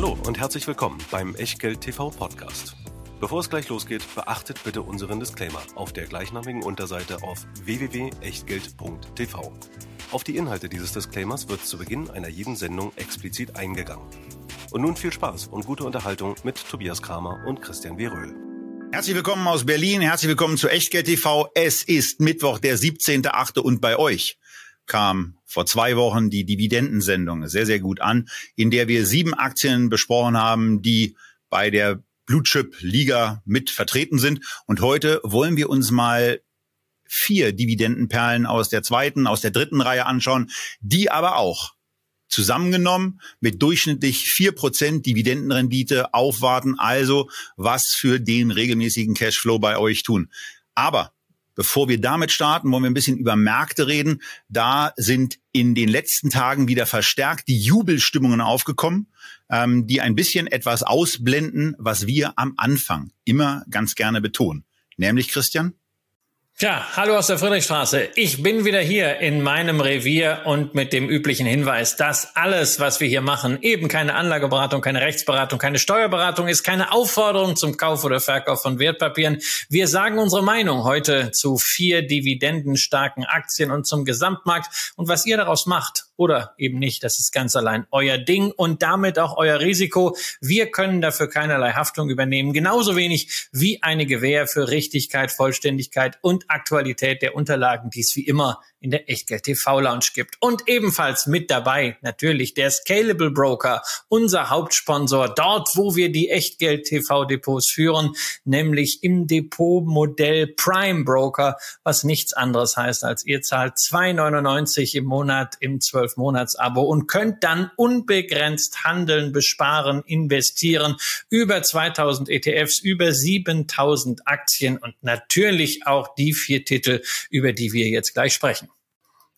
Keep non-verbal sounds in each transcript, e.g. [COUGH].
Hallo und herzlich willkommen beim Echtgeld TV Podcast. Bevor es gleich losgeht, beachtet bitte unseren Disclaimer auf der gleichnamigen Unterseite auf www.echtgeld.tv. Auf die Inhalte dieses Disclaimers wird zu Beginn einer jeden Sendung explizit eingegangen. Und nun viel Spaß und gute Unterhaltung mit Tobias Kramer und Christian W. Röhl. Herzlich willkommen aus Berlin, herzlich willkommen zu Echtgeld TV. Es ist Mittwoch, der 17.8. und bei euch kam vor zwei Wochen die Dividendensendung sehr, sehr gut an, in der wir sieben Aktien besprochen haben, die bei der Blue Chip Liga mit vertreten sind. Und heute wollen wir uns mal vier Dividendenperlen aus der zweiten, aus der dritten Reihe anschauen, die aber auch zusammengenommen mit durchschnittlich vier Prozent Dividendenrendite aufwarten, also was für den regelmäßigen Cashflow bei euch tun. Aber Bevor wir damit starten, wollen wir ein bisschen über Märkte reden. Da sind in den letzten Tagen wieder verstärkt die Jubelstimmungen aufgekommen, ähm, die ein bisschen etwas ausblenden, was wir am Anfang immer ganz gerne betonen. Nämlich, Christian? Tja, hallo aus der Friedrichstraße. Ich bin wieder hier in meinem Revier und mit dem üblichen Hinweis, dass alles, was wir hier machen, eben keine Anlageberatung, keine Rechtsberatung, keine Steuerberatung ist, keine Aufforderung zum Kauf oder Verkauf von Wertpapieren. Wir sagen unsere Meinung heute zu vier dividendenstarken Aktien und zum Gesamtmarkt und was ihr daraus macht oder eben nicht, das ist ganz allein euer Ding und damit auch euer Risiko. Wir können dafür keinerlei Haftung übernehmen, genauso wenig wie eine Gewähr für Richtigkeit, Vollständigkeit und Aktualität der Unterlagen, die es wie immer in der Echtgeld TV Lounge gibt. Und ebenfalls mit dabei natürlich der Scalable Broker, unser Hauptsponsor, dort, wo wir die Echtgeld TV Depots führen, nämlich im Depotmodell Prime Broker, was nichts anderes heißt als ihr zahlt 2,99 im Monat im 12-Monats-Abo und könnt dann unbegrenzt handeln, besparen, investieren über 2000 ETFs, über 7000 Aktien und natürlich auch die vier Titel, über die wir jetzt gleich sprechen.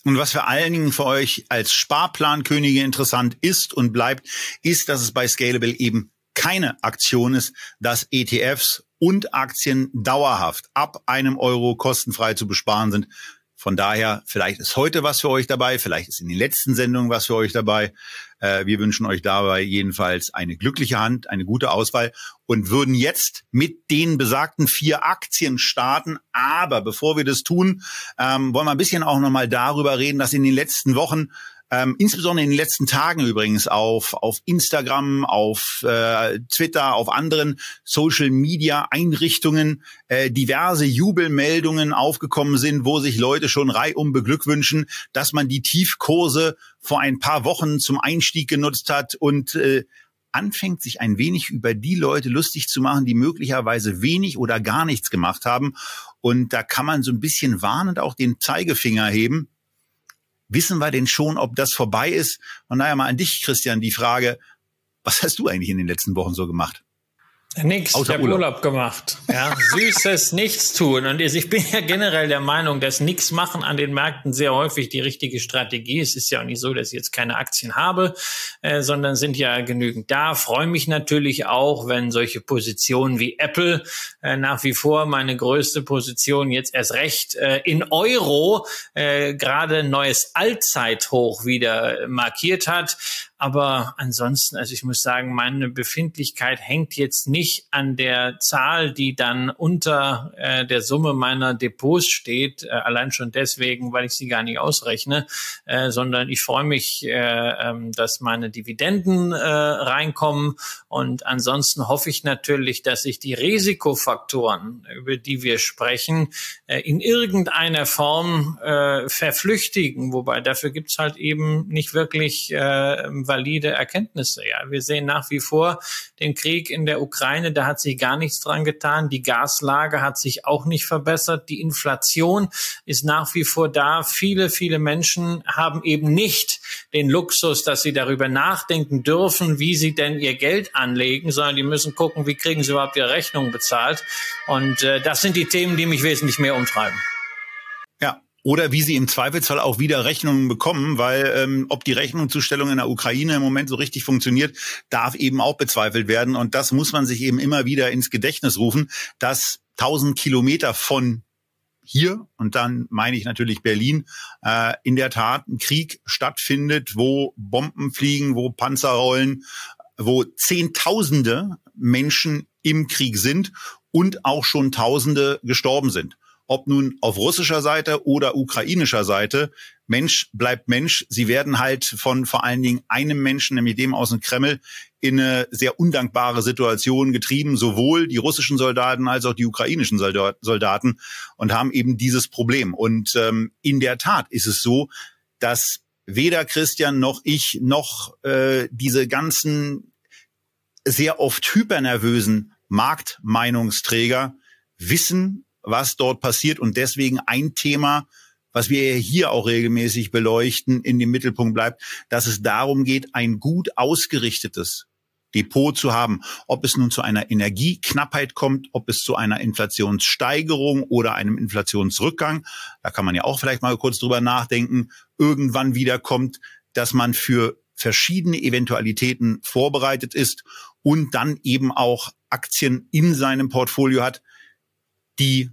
Und was vor allen Dingen für euch als Sparplankönige interessant ist und bleibt, ist, dass es bei Scalable eben keine Aktion ist, dass ETFs und Aktien dauerhaft ab einem Euro kostenfrei zu besparen sind. Von daher, vielleicht ist heute was für euch dabei, vielleicht ist in den letzten Sendungen was für euch dabei. Äh, wir wünschen euch dabei jedenfalls eine glückliche Hand, eine gute Auswahl und würden jetzt mit den besagten vier Aktien starten. Aber bevor wir das tun, ähm, wollen wir ein bisschen auch nochmal darüber reden, dass in den letzten Wochen ähm, insbesondere in den letzten Tagen übrigens auf, auf Instagram, auf äh, Twitter, auf anderen Social-Media-Einrichtungen äh, diverse Jubelmeldungen aufgekommen sind, wo sich Leute schon reihum beglückwünschen, dass man die Tiefkurse vor ein paar Wochen zum Einstieg genutzt hat und äh, anfängt, sich ein wenig über die Leute lustig zu machen, die möglicherweise wenig oder gar nichts gemacht haben. Und da kann man so ein bisschen warnend auch den Zeigefinger heben wissen wir denn schon, ob das vorbei ist? Und naja, mal an dich, Christian, die Frage, was hast du eigentlich in den letzten Wochen so gemacht? Nix, Außer ich habe Urlaub. Urlaub gemacht. Ja, [LAUGHS] süßes Nichtstun. Und ich bin ja generell der Meinung, dass nichts machen an den Märkten sehr häufig die richtige Strategie ist. Es ist ja auch nicht so, dass ich jetzt keine Aktien habe, äh, sondern sind ja genügend da. Freue mich natürlich auch, wenn solche Positionen wie Apple äh, nach wie vor meine größte Position jetzt erst recht äh, in Euro äh, gerade neues Allzeithoch wieder markiert hat. Aber ansonsten, also ich muss sagen, meine Befindlichkeit hängt jetzt nicht an der Zahl, die dann unter äh, der Summe meiner Depots steht, äh, allein schon deswegen, weil ich sie gar nicht ausrechne, äh, sondern ich freue mich, äh, äh, dass meine Dividenden äh, reinkommen. Und ansonsten hoffe ich natürlich, dass sich die Risikofaktoren, über die wir sprechen, äh, in irgendeiner Form äh, verflüchtigen. Wobei dafür gibt's halt eben nicht wirklich äh, valide Erkenntnisse. Ja, wir sehen nach wie vor den Krieg in der Ukraine, da hat sich gar nichts dran getan. Die Gaslage hat sich auch nicht verbessert. Die Inflation ist nach wie vor da. Viele, viele Menschen haben eben nicht den Luxus, dass sie darüber nachdenken dürfen, wie sie denn ihr Geld anlegen, sondern die müssen gucken, wie kriegen sie überhaupt ihre Rechnungen bezahlt. Und äh, das sind die Themen, die mich wesentlich mehr umtreiben. Oder wie sie im Zweifelsfall auch wieder Rechnungen bekommen, weil ähm, ob die Rechnungszustellung in der Ukraine im Moment so richtig funktioniert, darf eben auch bezweifelt werden. Und das muss man sich eben immer wieder ins Gedächtnis rufen, dass 1000 Kilometer von hier, und dann meine ich natürlich Berlin, äh, in der Tat ein Krieg stattfindet, wo Bomben fliegen, wo Panzer rollen, wo Zehntausende Menschen im Krieg sind und auch schon Tausende gestorben sind. Ob nun auf russischer Seite oder ukrainischer Seite, Mensch bleibt Mensch. Sie werden halt von vor allen Dingen einem Menschen, nämlich dem aus dem Kreml, in eine sehr undankbare Situation getrieben, sowohl die russischen Soldaten als auch die ukrainischen Soldaten und haben eben dieses Problem. Und ähm, in der Tat ist es so, dass weder Christian noch ich noch äh, diese ganzen sehr oft hypernervösen Marktmeinungsträger wissen, was dort passiert und deswegen ein Thema, was wir hier auch regelmäßig beleuchten, in dem Mittelpunkt bleibt, dass es darum geht, ein gut ausgerichtetes Depot zu haben. Ob es nun zu einer Energieknappheit kommt, ob es zu einer Inflationssteigerung oder einem Inflationsrückgang, da kann man ja auch vielleicht mal kurz drüber nachdenken, irgendwann wieder kommt, dass man für verschiedene Eventualitäten vorbereitet ist und dann eben auch Aktien in seinem Portfolio hat, die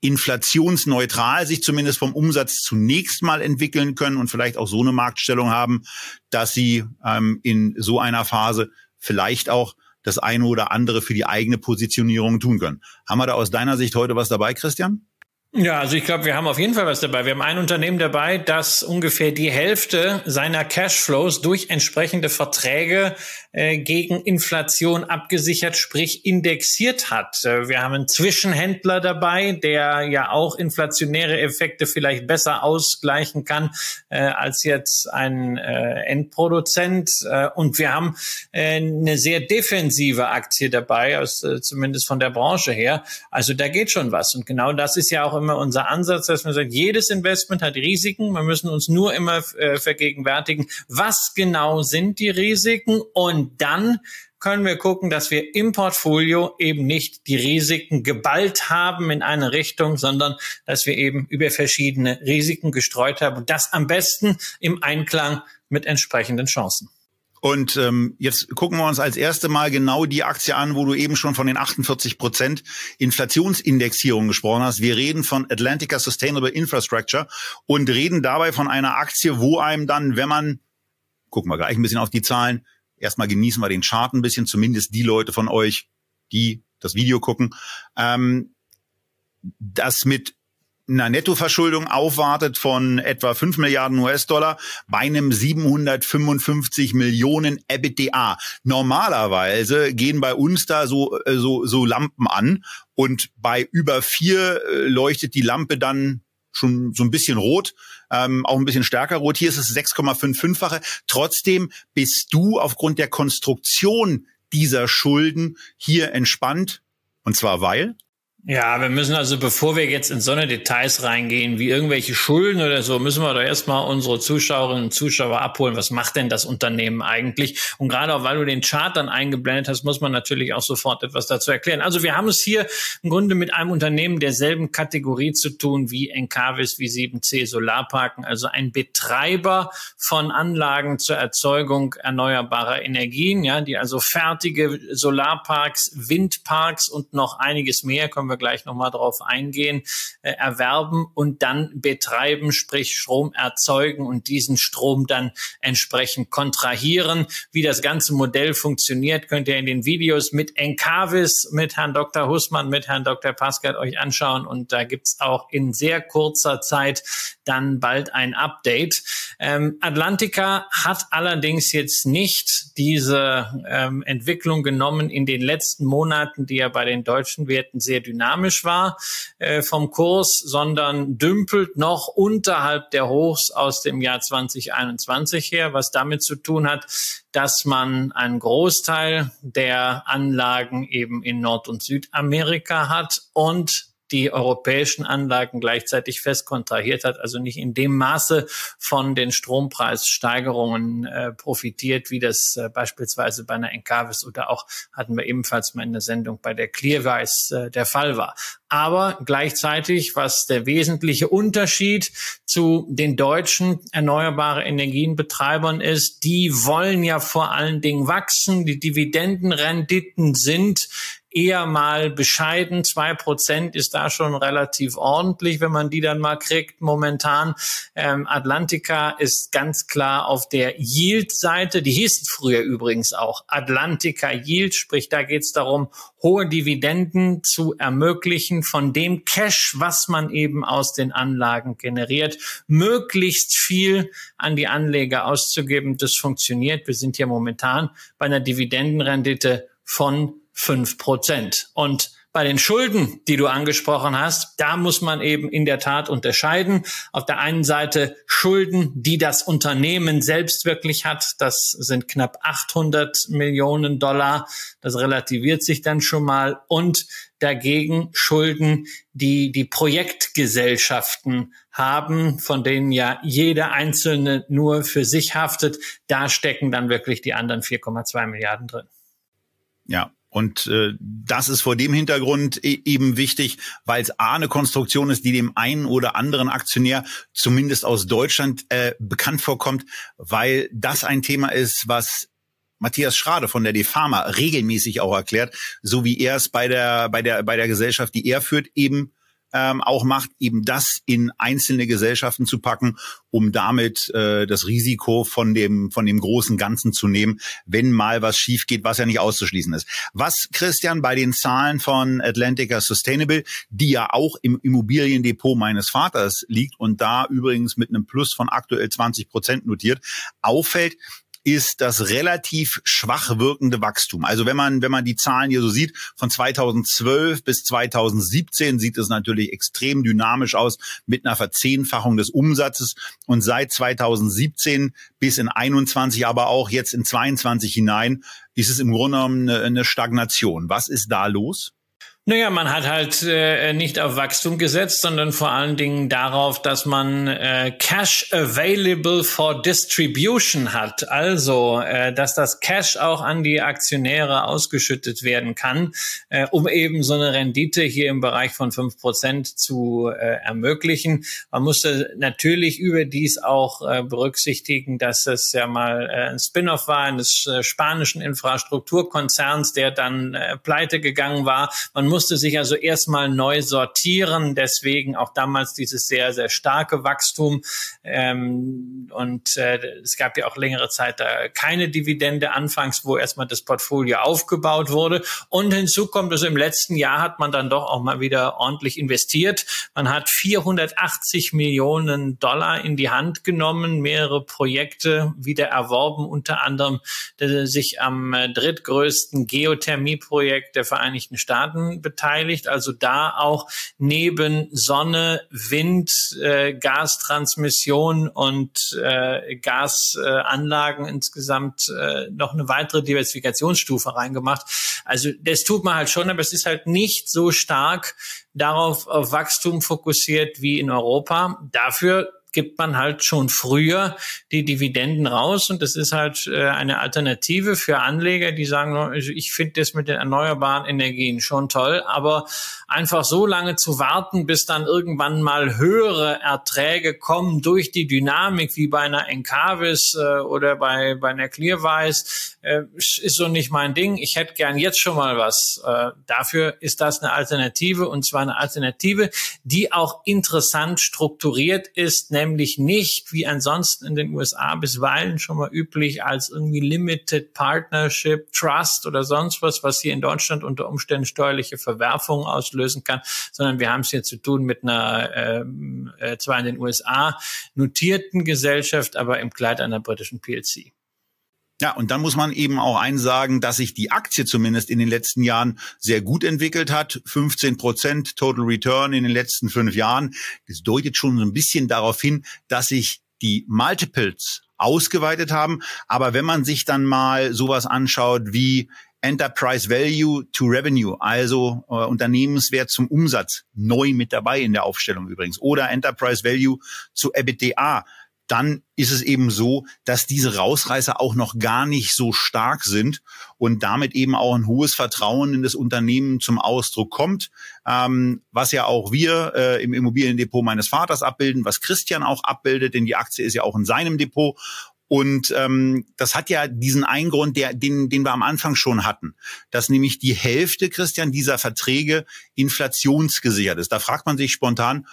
inflationsneutral sich zumindest vom Umsatz zunächst mal entwickeln können und vielleicht auch so eine Marktstellung haben, dass sie ähm, in so einer Phase vielleicht auch das eine oder andere für die eigene Positionierung tun können. Haben wir da aus deiner Sicht heute was dabei, Christian? Ja, also ich glaube, wir haben auf jeden Fall was dabei. Wir haben ein Unternehmen dabei, das ungefähr die Hälfte seiner Cashflows durch entsprechende Verträge äh, gegen Inflation abgesichert, sprich indexiert hat. Äh, wir haben einen Zwischenhändler dabei, der ja auch inflationäre Effekte vielleicht besser ausgleichen kann äh, als jetzt ein äh, Endproduzent. Äh, und wir haben äh, eine sehr defensive Aktie dabei, aus, zumindest von der Branche her. Also da geht schon was. Und genau das ist ja auch immer unser Ansatz, dass man sagt, jedes Investment hat Risiken. Wir müssen uns nur immer äh, vergegenwärtigen, was genau sind die Risiken und dann können wir gucken, dass wir im Portfolio eben nicht die Risiken geballt haben in eine Richtung, sondern dass wir eben über verschiedene Risiken gestreut haben und das am besten im Einklang mit entsprechenden Chancen. Und ähm, jetzt gucken wir uns als erste Mal genau die Aktie an, wo du eben schon von den 48 Prozent Inflationsindexierung gesprochen hast. Wir reden von Atlantica Sustainable Infrastructure und reden dabei von einer Aktie, wo einem dann, wenn man, gucken wir gleich ein bisschen auf die Zahlen, erstmal genießen wir den Chart ein bisschen, zumindest die Leute von euch, die das Video gucken, ähm, das mit einer Nettoverschuldung aufwartet von etwa 5 Milliarden US-Dollar bei einem 755 Millionen EBITDA. Normalerweise gehen bei uns da so, äh, so, so Lampen an und bei über vier äh, leuchtet die Lampe dann schon so ein bisschen rot, ähm, auch ein bisschen stärker rot. Hier ist es 6,55-fache. Trotzdem bist du aufgrund der Konstruktion dieser Schulden hier entspannt. Und zwar weil? Ja, wir müssen also, bevor wir jetzt in so eine Details reingehen, wie irgendwelche Schulden oder so, müssen wir doch erstmal unsere Zuschauerinnen und Zuschauer abholen. Was macht denn das Unternehmen eigentlich? Und gerade auch, weil du den Chart dann eingeblendet hast, muss man natürlich auch sofort etwas dazu erklären. Also wir haben es hier im Grunde mit einem Unternehmen derselben Kategorie zu tun wie Encavis, wie 7C Solarparken, also ein Betreiber von Anlagen zur Erzeugung erneuerbarer Energien, ja, die also fertige Solarparks, Windparks und noch einiges mehr können wir gleich nochmal drauf eingehen, äh, erwerben und dann betreiben, sprich Strom erzeugen und diesen Strom dann entsprechend kontrahieren. Wie das ganze Modell funktioniert, könnt ihr in den Videos mit Encavis, mit Herrn Dr. Hussmann, mit Herrn Dr. Pascal euch anschauen und da gibt's auch in sehr kurzer Zeit dann bald ein Update. Ähm, Atlantica hat allerdings jetzt nicht diese ähm, Entwicklung genommen in den letzten Monaten, die ja bei den deutschen Werten sehr dynamisch war äh, vom Kurs, sondern dümpelt noch unterhalb der Hochs aus dem Jahr 2021 her, was damit zu tun hat, dass man einen Großteil der Anlagen eben in Nord- und Südamerika hat und die europäischen Anlagen gleichzeitig fest kontrahiert hat, also nicht in dem Maße von den Strompreissteigerungen äh, profitiert, wie das äh, beispielsweise bei einer Encavis oder auch hatten wir ebenfalls mal in der Sendung bei der Clearwise äh, der Fall war. Aber gleichzeitig, was der wesentliche Unterschied zu den deutschen erneuerbare Energienbetreibern ist, die wollen ja vor allen Dingen wachsen. Die Dividendenrenditen sind eher mal bescheiden. Zwei Prozent ist da schon relativ ordentlich, wenn man die dann mal kriegt momentan. Ähm, Atlantica ist ganz klar auf der Yield-Seite. Die hieß früher übrigens auch Atlantica Yield, sprich da geht es darum, hohe Dividenden zu ermöglichen von dem Cash, was man eben aus den Anlagen generiert, möglichst viel an die Anleger auszugeben. Das funktioniert. Wir sind hier momentan bei einer Dividendenrendite von fünf Prozent. Und bei den Schulden, die du angesprochen hast, da muss man eben in der Tat unterscheiden. Auf der einen Seite Schulden, die das Unternehmen selbst wirklich hat. Das sind knapp 800 Millionen Dollar. Das relativiert sich dann schon mal. Und dagegen Schulden, die die Projektgesellschaften haben, von denen ja jeder einzelne nur für sich haftet. Da stecken dann wirklich die anderen 4,2 Milliarden drin. Ja, und äh, das ist vor dem Hintergrund e eben wichtig, weil es A eine Konstruktion ist, die dem einen oder anderen Aktionär zumindest aus Deutschland äh, bekannt vorkommt, weil das ein Thema ist, was Matthias Schrade von der DeFarma regelmäßig auch erklärt, so wie er es bei der bei der bei der Gesellschaft, die er führt, eben ähm, auch macht, eben das in einzelne Gesellschaften zu packen, um damit äh, das Risiko von dem von dem großen Ganzen zu nehmen, wenn mal was schief geht, was ja nicht auszuschließen ist. Was Christian bei den Zahlen von Atlantica Sustainable, die ja auch im Immobiliendepot meines Vaters liegt und da übrigens mit einem Plus von aktuell 20 Prozent notiert, auffällt, ist das relativ schwach wirkende Wachstum. Also wenn man, wenn man die Zahlen hier so sieht, von 2012 bis 2017 sieht es natürlich extrem dynamisch aus mit einer Verzehnfachung des Umsatzes und seit 2017 bis in 21, aber auch jetzt in 22 hinein ist es im Grunde genommen eine, eine Stagnation. Was ist da los? Naja, man hat halt äh, nicht auf Wachstum gesetzt, sondern vor allen Dingen darauf, dass man äh, Cash available for distribution hat. Also, äh, dass das Cash auch an die Aktionäre ausgeschüttet werden kann, äh, um eben so eine Rendite hier im Bereich von fünf Prozent zu äh, ermöglichen. Man musste natürlich überdies auch äh, berücksichtigen, dass es ja mal äh, ein Spin-off war eines äh, spanischen Infrastrukturkonzerns, der dann äh, pleite gegangen war. Man musste sich also erstmal neu sortieren. Deswegen auch damals dieses sehr, sehr starke Wachstum. Ähm, und äh, es gab ja auch längere Zeit da keine Dividende anfangs, wo erstmal das Portfolio aufgebaut wurde. Und hinzu kommt, also im letzten Jahr hat man dann doch auch mal wieder ordentlich investiert. Man hat 480 Millionen Dollar in die Hand genommen, mehrere Projekte wieder erworben, unter anderem sich am äh, drittgrößten Geothermieprojekt der Vereinigten Staaten beteiligt, also da auch neben Sonne, Wind, äh, Gastransmission und äh, Gasanlagen äh, insgesamt äh, noch eine weitere Diversifikationsstufe reingemacht. Also das tut man halt schon, aber es ist halt nicht so stark darauf auf Wachstum fokussiert wie in Europa. Dafür gibt man halt schon früher die Dividenden raus und das ist halt äh, eine Alternative für Anleger, die sagen, also ich finde das mit den erneuerbaren Energien schon toll, aber einfach so lange zu warten, bis dann irgendwann mal höhere Erträge kommen durch die Dynamik, wie bei einer Encavis äh, oder bei, bei einer Clearwise, äh, ist so nicht mein Ding. Ich hätte gern jetzt schon mal was. Äh, dafür ist das eine Alternative und zwar eine Alternative, die auch interessant strukturiert ist, nämlich nicht wie ansonsten in den USA bisweilen schon mal üblich als irgendwie Limited Partnership, Trust oder sonst was, was hier in Deutschland unter Umständen steuerliche Verwerfungen auslösen kann, sondern wir haben es hier zu tun mit einer ähm, äh, zwar in den USA notierten Gesellschaft, aber im Kleid einer britischen PLC. Ja, und dann muss man eben auch einsagen, dass sich die Aktie zumindest in den letzten Jahren sehr gut entwickelt hat. 15 Prozent Total Return in den letzten fünf Jahren. Das deutet schon so ein bisschen darauf hin, dass sich die Multiples ausgeweitet haben. Aber wenn man sich dann mal sowas anschaut wie Enterprise Value to Revenue, also äh, Unternehmenswert zum Umsatz, neu mit dabei in der Aufstellung übrigens, oder Enterprise Value zu EBITDA, dann ist es eben so, dass diese Rausreißer auch noch gar nicht so stark sind und damit eben auch ein hohes Vertrauen in das Unternehmen zum Ausdruck kommt, ähm, was ja auch wir äh, im Immobiliendepot meines Vaters abbilden, was Christian auch abbildet, denn die Aktie ist ja auch in seinem Depot Und ähm, das hat ja diesen Eingrund, der, den, den wir am Anfang schon hatten, dass nämlich die Hälfte, Christian, dieser Verträge inflationsgesichert ist. Da fragt man sich spontan,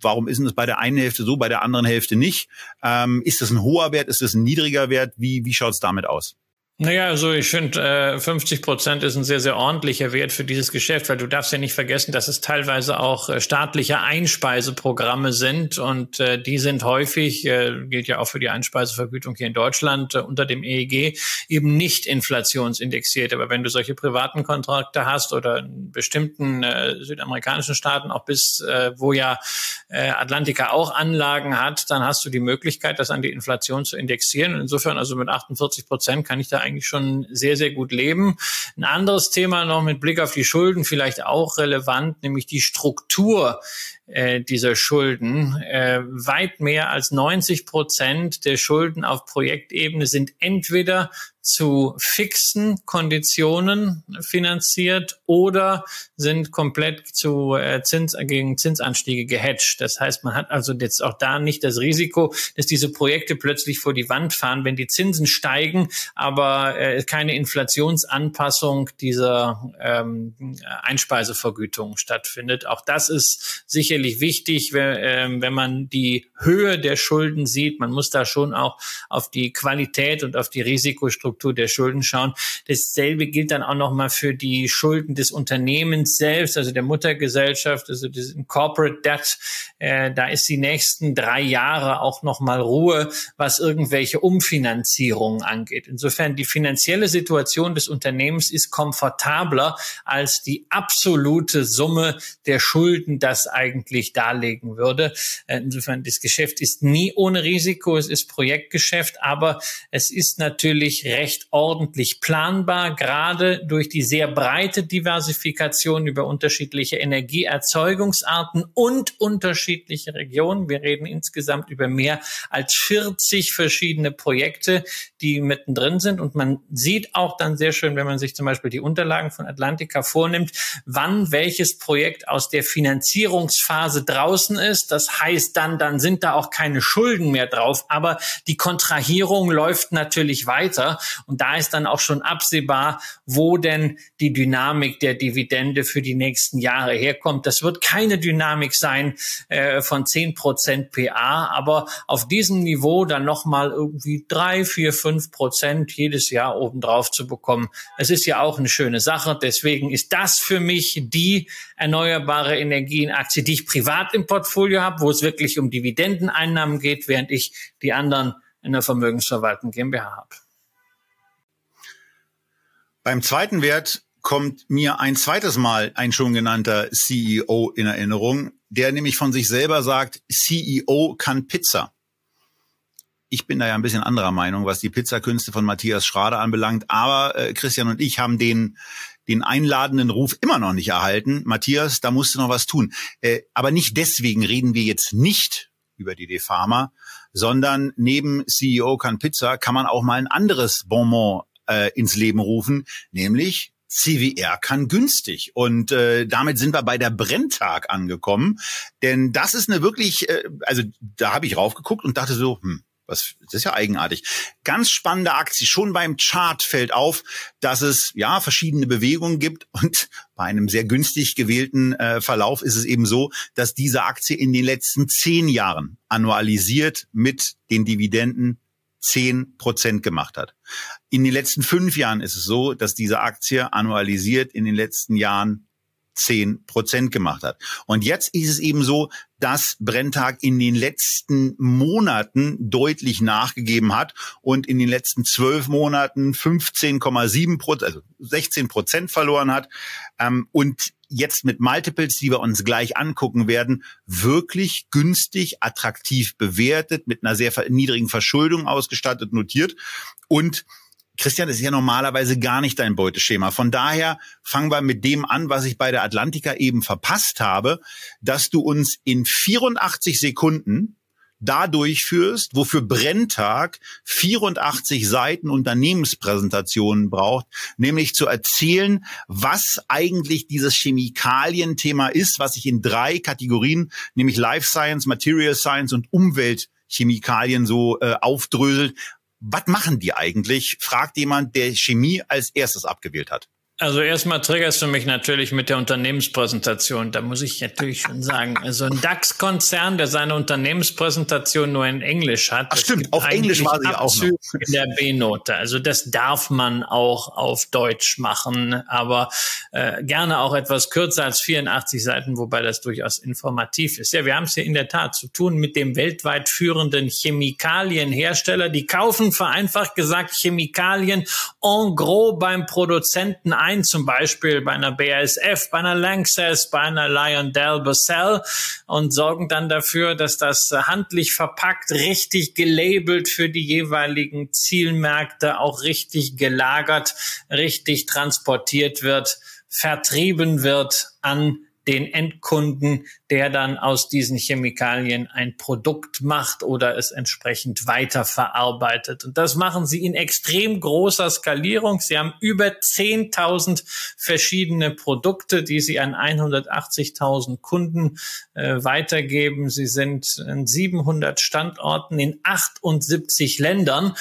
warum ist es bei der einen Hälfte so, bei der anderen Hälfte nicht? Ähm, ist das ein hoher Wert, ist das ein niedriger Wert? Wie, wie schaut es damit aus? Naja, also ich finde, äh, 50 Prozent ist ein sehr, sehr ordentlicher Wert für dieses Geschäft, weil du darfst ja nicht vergessen, dass es teilweise auch äh, staatliche Einspeiseprogramme sind und äh, die sind häufig, äh, gilt ja auch für die Einspeisevergütung hier in Deutschland, äh, unter dem EEG eben nicht inflationsindexiert. Aber wenn du solche privaten Kontrakte hast oder in bestimmten äh, südamerikanischen Staaten, auch bis, äh, wo ja äh, Atlantica auch Anlagen hat, dann hast du die Möglichkeit, das an die Inflation zu indexieren. insofern also mit 48 Prozent kann ich da eigentlich schon sehr, sehr gut leben. Ein anderes Thema noch mit Blick auf die Schulden vielleicht auch relevant, nämlich die Struktur äh, dieser Schulden. Äh, weit mehr als 90 Prozent der Schulden auf Projektebene sind entweder zu fixen Konditionen finanziert oder sind komplett zu äh, Zins gegen Zinsanstiege gehatcht. Das heißt, man hat also jetzt auch da nicht das Risiko, dass diese Projekte plötzlich vor die Wand fahren, wenn die Zinsen steigen, aber äh, keine Inflationsanpassung dieser ähm, Einspeisevergütung stattfindet. Auch das ist sicherlich wichtig, wenn, äh, wenn man die Höhe der Schulden sieht. Man muss da schon auch auf die Qualität und auf die Risikostruktur Struktur der Schulden schauen. Dasselbe gilt dann auch nochmal für die Schulden des Unternehmens selbst, also der Muttergesellschaft, also diesen Corporate Debt. Äh, da ist die nächsten drei Jahre auch nochmal Ruhe, was irgendwelche Umfinanzierungen angeht. Insofern die finanzielle Situation des Unternehmens ist komfortabler als die absolute Summe der Schulden das eigentlich darlegen würde. Äh, insofern das Geschäft ist nie ohne Risiko, es ist Projektgeschäft, aber es ist natürlich recht ordentlich planbar, gerade durch die sehr breite Diversifikation über unterschiedliche Energieerzeugungsarten und unterschiedliche Regionen. Wir reden insgesamt über mehr als 40 verschiedene Projekte, die mittendrin sind. Und man sieht auch dann sehr schön, wenn man sich zum Beispiel die Unterlagen von Atlantica vornimmt, wann welches Projekt aus der Finanzierungsphase draußen ist. Das heißt dann, dann sind da auch keine Schulden mehr drauf, aber die Kontrahierung läuft natürlich weiter. Und da ist dann auch schon absehbar, wo denn die Dynamik der Dividende für die nächsten Jahre herkommt. Das wird keine Dynamik sein äh, von zehn Prozent PA, aber auf diesem Niveau dann nochmal irgendwie drei, vier, fünf Prozent jedes Jahr obendrauf zu bekommen. Es ist ja auch eine schöne Sache. Deswegen ist das für mich die erneuerbare Energienaktie, die ich privat im Portfolio habe, wo es wirklich um Dividendeneinnahmen geht, während ich die anderen in der Vermögensverwaltung GmbH habe. Beim zweiten Wert kommt mir ein zweites Mal ein schon genannter CEO in Erinnerung, der nämlich von sich selber sagt, CEO kann Pizza. Ich bin da ja ein bisschen anderer Meinung, was die Pizzakünste von Matthias Schrader anbelangt. Aber äh, Christian und ich haben den, den einladenden Ruf immer noch nicht erhalten. Matthias, da musst du noch was tun. Äh, aber nicht deswegen reden wir jetzt nicht über die Pharma, sondern neben CEO kann Pizza kann man auch mal ein anderes Bonbon äh, ins Leben rufen, nämlich CWR kann günstig. Und äh, damit sind wir bei der Brenntag angekommen. Denn das ist eine wirklich, äh, also da habe ich raufgeguckt und dachte so, hm, was, das ist ja eigenartig. Ganz spannende Aktie. Schon beim Chart fällt auf, dass es ja verschiedene Bewegungen gibt und bei einem sehr günstig gewählten äh, Verlauf ist es eben so, dass diese Aktie in den letzten zehn Jahren annualisiert mit den Dividenden zehn Prozent gemacht hat. In den letzten fünf Jahren ist es so, dass diese Aktie annualisiert in den letzten Jahren zehn Prozent gemacht hat. Und jetzt ist es eben so, dass Brenntag in den letzten Monaten deutlich nachgegeben hat und in den letzten zwölf Monaten 15,7 Prozent, also 16 Prozent verloren hat. Ähm, und jetzt mit Multiples, die wir uns gleich angucken werden, wirklich günstig, attraktiv bewertet, mit einer sehr niedrigen Verschuldung ausgestattet, notiert. Und Christian, das ist ja normalerweise gar nicht dein Beuteschema. Von daher fangen wir mit dem an, was ich bei der Atlantica eben verpasst habe, dass du uns in 84 Sekunden da durchführst, wofür Brenntag 84 Seiten Unternehmenspräsentationen braucht, nämlich zu erzählen, was eigentlich dieses Chemikalienthema ist, was sich in drei Kategorien, nämlich Life Science, Material Science und Umweltchemikalien so äh, aufdröselt, was machen die eigentlich? Fragt jemand, der Chemie als erstes abgewählt hat. Also erstmal triggerst du mich natürlich mit der Unternehmenspräsentation. Da muss ich natürlich schon sagen, also ein DAX-Konzern, der seine Unternehmenspräsentation nur in Englisch hat. Ach stimmt, auf Englisch war sie auch noch. In der B-Note. Also das darf man auch auf Deutsch machen, aber äh, gerne auch etwas kürzer als 84 Seiten, wobei das durchaus informativ ist. Ja, wir haben es hier in der Tat zu tun mit dem weltweit führenden Chemikalienhersteller. Die kaufen vereinfacht gesagt Chemikalien en gros beim Produzenten ein, zum Beispiel bei einer BASF, bei einer Lanxess, bei einer Lyondell Basell und sorgen dann dafür, dass das handlich verpackt, richtig gelabelt für die jeweiligen Zielmärkte, auch richtig gelagert, richtig transportiert wird, vertrieben wird an den Endkunden, der dann aus diesen Chemikalien ein Produkt macht oder es entsprechend weiterverarbeitet. Und das machen sie in extrem großer Skalierung. Sie haben über 10.000 verschiedene Produkte, die sie an 180.000 Kunden äh, weitergeben. Sie sind in 700 Standorten in 78 Ländern.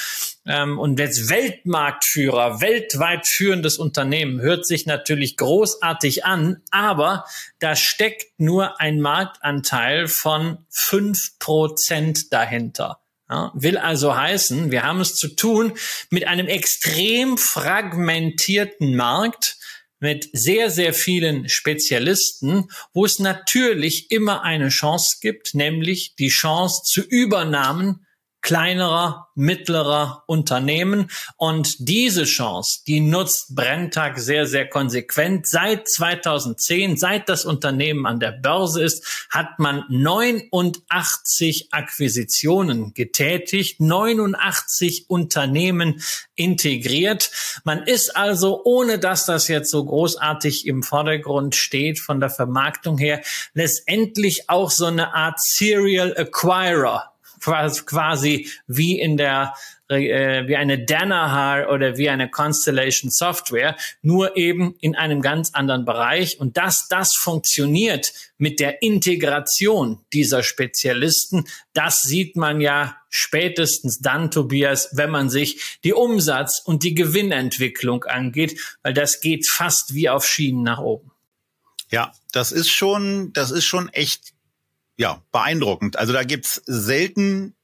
Ähm, und jetzt Weltmarktführer, weltweit führendes Unternehmen, hört sich natürlich großartig an, aber da steckt nur ein Marktanteil von fünf Prozent dahinter. Ja, will also heißen, wir haben es zu tun mit einem extrem fragmentierten Markt, mit sehr, sehr vielen Spezialisten, wo es natürlich immer eine Chance gibt, nämlich die Chance zu Übernahmen kleinerer, mittlerer Unternehmen. Und diese Chance, die nutzt Brenntag sehr, sehr konsequent. Seit 2010, seit das Unternehmen an der Börse ist, hat man 89 Akquisitionen getätigt, 89 Unternehmen integriert. Man ist also, ohne dass das jetzt so großartig im Vordergrund steht von der Vermarktung her, letztendlich auch so eine Art Serial Acquirer quasi wie in der äh, wie eine Danaher oder wie eine Constellation Software, nur eben in einem ganz anderen Bereich. Und dass das funktioniert mit der Integration dieser Spezialisten, das sieht man ja spätestens dann, Tobias, wenn man sich die Umsatz- und die Gewinnentwicklung angeht, weil das geht fast wie auf Schienen nach oben. Ja, das ist schon, das ist schon echt ja, beeindruckend. Also da gibt's selten,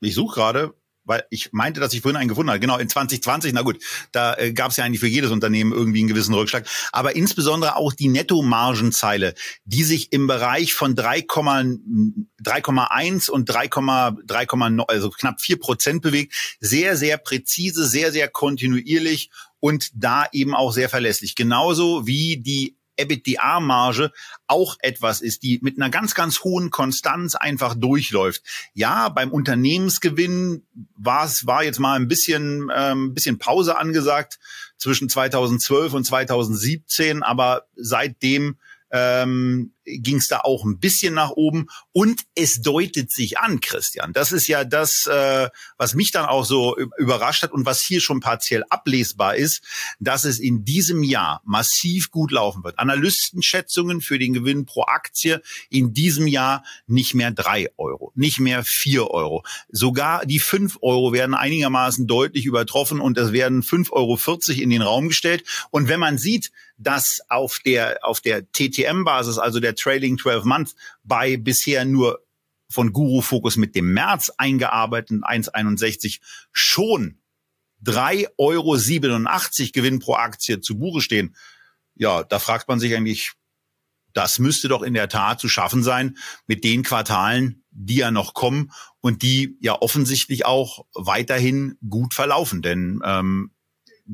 ich suche gerade, weil ich meinte, dass ich vorhin einen gefunden habe. Genau, in 2020, na gut, da äh, gab es ja eigentlich für jedes Unternehmen irgendwie einen gewissen Rückschlag. Aber insbesondere auch die Nettomargenzeile, die sich im Bereich von 3,1 und 3,3, also knapp vier Prozent bewegt. Sehr, sehr präzise, sehr, sehr kontinuierlich und da eben auch sehr verlässlich. Genauso wie die EBITDA-Marge auch etwas ist, die mit einer ganz, ganz hohen Konstanz einfach durchläuft. Ja, beim Unternehmensgewinn war es, war jetzt mal ein bisschen, ähm, bisschen Pause angesagt zwischen 2012 und 2017, aber seitdem ähm, ging es da auch ein bisschen nach oben und es deutet sich an, Christian. Das ist ja das, äh, was mich dann auch so überrascht hat und was hier schon partiell ablesbar ist, dass es in diesem Jahr massiv gut laufen wird. Analystenschätzungen für den Gewinn pro Aktie in diesem Jahr nicht mehr drei Euro, nicht mehr vier Euro. Sogar die fünf Euro werden einigermaßen deutlich übertroffen und es werden fünf Euro in den Raum gestellt. Und wenn man sieht, dass auf der, auf der TTM-Basis, also der Trailing 12 Months bei bisher nur von Guru Focus mit dem März eingearbeiteten 1,61 schon 3,87 Euro Gewinn pro Aktie zu Buche stehen. Ja, da fragt man sich eigentlich, das müsste doch in der Tat zu schaffen sein mit den Quartalen, die ja noch kommen und die ja offensichtlich auch weiterhin gut verlaufen. Denn ähm,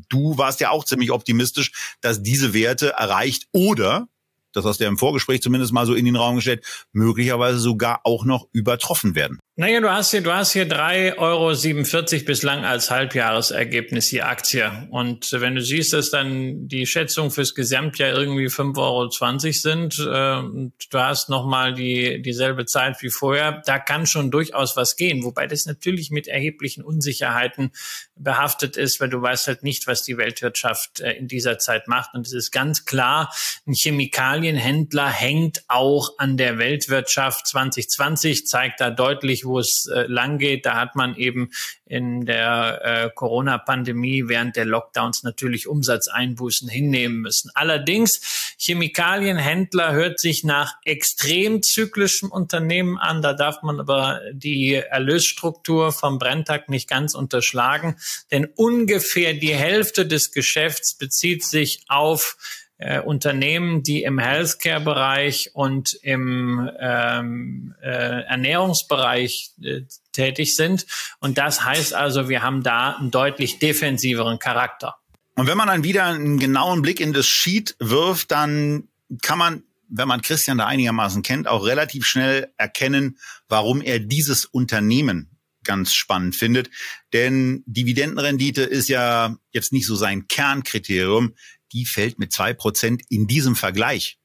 du warst ja auch ziemlich optimistisch, dass diese Werte erreicht oder das hast du ja im Vorgespräch zumindest mal so in den Raum gestellt, möglicherweise sogar auch noch übertroffen werden. Naja, du hast hier, du hast hier 3,47 Euro bislang als Halbjahresergebnis die Aktie. Und wenn du siehst, dass dann die Schätzungen fürs Gesamtjahr irgendwie 5,20 Euro sind, äh, und du hast nochmal die, dieselbe Zeit wie vorher, da kann schon durchaus was gehen. Wobei das natürlich mit erheblichen Unsicherheiten behaftet ist, weil du weißt halt nicht, was die Weltwirtschaft äh, in dieser Zeit macht. Und es ist ganz klar, ein Chemikalienhändler hängt auch an der Weltwirtschaft. 2020 zeigt da deutlich, wo es äh, lang geht. Da hat man eben in der äh, Corona-Pandemie während der Lockdowns natürlich Umsatzeinbußen hinnehmen müssen. Allerdings, Chemikalienhändler hört sich nach extrem zyklischem Unternehmen an. Da darf man aber die Erlösstruktur vom Brenntag nicht ganz unterschlagen, denn ungefähr die Hälfte des Geschäfts bezieht sich auf äh, Unternehmen, die im Healthcare-Bereich und im ähm, äh, Ernährungsbereich äh, tätig sind. Und das heißt also, wir haben da einen deutlich defensiveren Charakter. Und wenn man dann wieder einen genauen Blick in das Sheet wirft, dann kann man, wenn man Christian da einigermaßen kennt, auch relativ schnell erkennen, warum er dieses Unternehmen ganz spannend findet. Denn Dividendenrendite ist ja jetzt nicht so sein Kernkriterium die fällt mit zwei Prozent in diesem Vergleich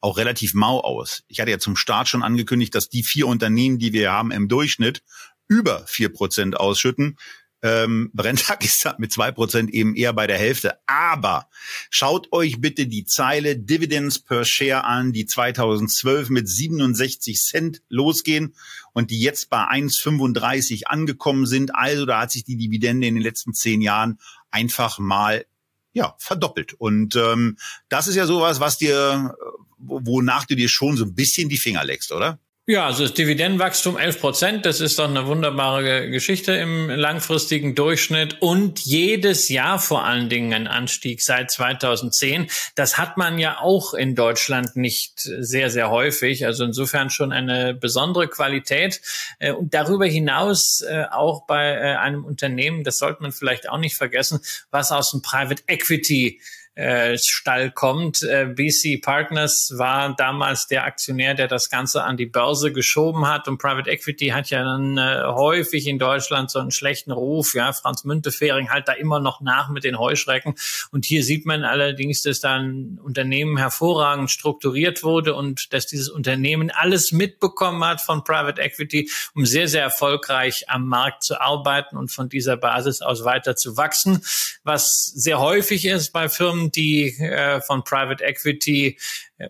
auch relativ mau aus. Ich hatte ja zum Start schon angekündigt, dass die vier Unternehmen, die wir haben im Durchschnitt, über vier Prozent ausschütten. Ähm, Brenntag ist mit zwei Prozent eben eher bei der Hälfte. Aber schaut euch bitte die Zeile Dividends per Share an, die 2012 mit 67 Cent losgehen und die jetzt bei 1,35 angekommen sind. Also da hat sich die Dividende in den letzten zehn Jahren einfach mal ja, verdoppelt. Und ähm, das ist ja sowas, was dir, wonach du dir schon so ein bisschen die Finger leckst, oder? Ja, also das Dividendenwachstum 11 Prozent, das ist doch eine wunderbare Geschichte im langfristigen Durchschnitt und jedes Jahr vor allen Dingen ein Anstieg seit 2010. Das hat man ja auch in Deutschland nicht sehr, sehr häufig. Also insofern schon eine besondere Qualität. Äh, und darüber hinaus äh, auch bei äh, einem Unternehmen, das sollte man vielleicht auch nicht vergessen, was aus dem Private Equity äh, Stall kommt. Äh, BC Partners war damals der Aktionär, der das Ganze an die Börse geschoben hat und Private Equity hat ja dann äh, häufig in Deutschland so einen schlechten Ruf. Ja, Franz Müntefering halt da immer noch nach mit den Heuschrecken. Und hier sieht man allerdings, dass da ein Unternehmen hervorragend strukturiert wurde und dass dieses Unternehmen alles mitbekommen hat von Private Equity, um sehr, sehr erfolgreich am Markt zu arbeiten und von dieser Basis aus weiter zu wachsen. Was sehr häufig ist bei Firmen, die äh, von Private Equity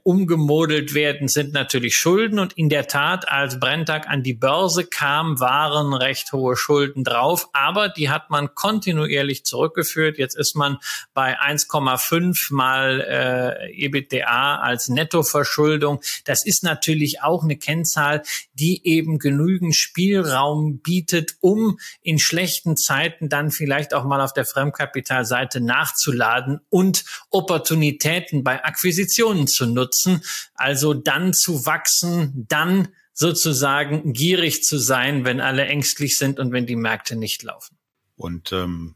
umgemodelt werden, sind natürlich Schulden. Und in der Tat, als Brenntag an die Börse kam, waren recht hohe Schulden drauf. Aber die hat man kontinuierlich zurückgeführt. Jetzt ist man bei 1,5 mal äh, EBITDA als Nettoverschuldung. Das ist natürlich auch eine Kennzahl, die eben genügend Spielraum bietet, um in schlechten Zeiten dann vielleicht auch mal auf der Fremdkapitalseite nachzuladen und Opportunitäten bei Akquisitionen zu nutzen, also dann zu wachsen, dann sozusagen gierig zu sein, wenn alle ängstlich sind und wenn die Märkte nicht laufen. Und ähm,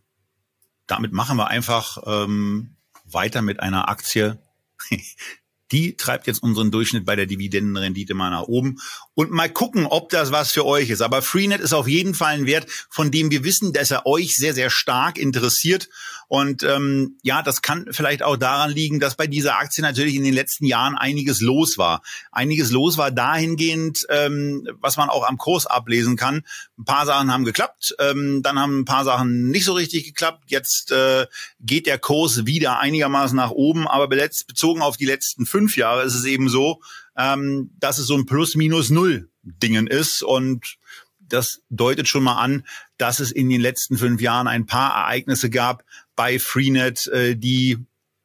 damit machen wir einfach ähm, weiter mit einer Aktie, [LAUGHS] die treibt jetzt unseren Durchschnitt bei der Dividendenrendite mal nach oben. Und mal gucken, ob das was für euch ist. Aber Freenet ist auf jeden Fall ein Wert, von dem wir wissen, dass er euch sehr, sehr stark interessiert. Und ähm, ja, das kann vielleicht auch daran liegen, dass bei dieser Aktie natürlich in den letzten Jahren einiges los war. Einiges los war dahingehend, ähm, was man auch am Kurs ablesen kann. Ein paar Sachen haben geklappt, ähm, dann haben ein paar Sachen nicht so richtig geklappt. Jetzt äh, geht der Kurs wieder einigermaßen nach oben, aber bezogen auf die letzten fünf Jahre ist es eben so, ähm, dass es so ein Plus-Minus-Null-Dingen ist und das deutet schon mal an, dass es in den letzten fünf Jahren ein paar Ereignisse gab bei Freenet, äh, die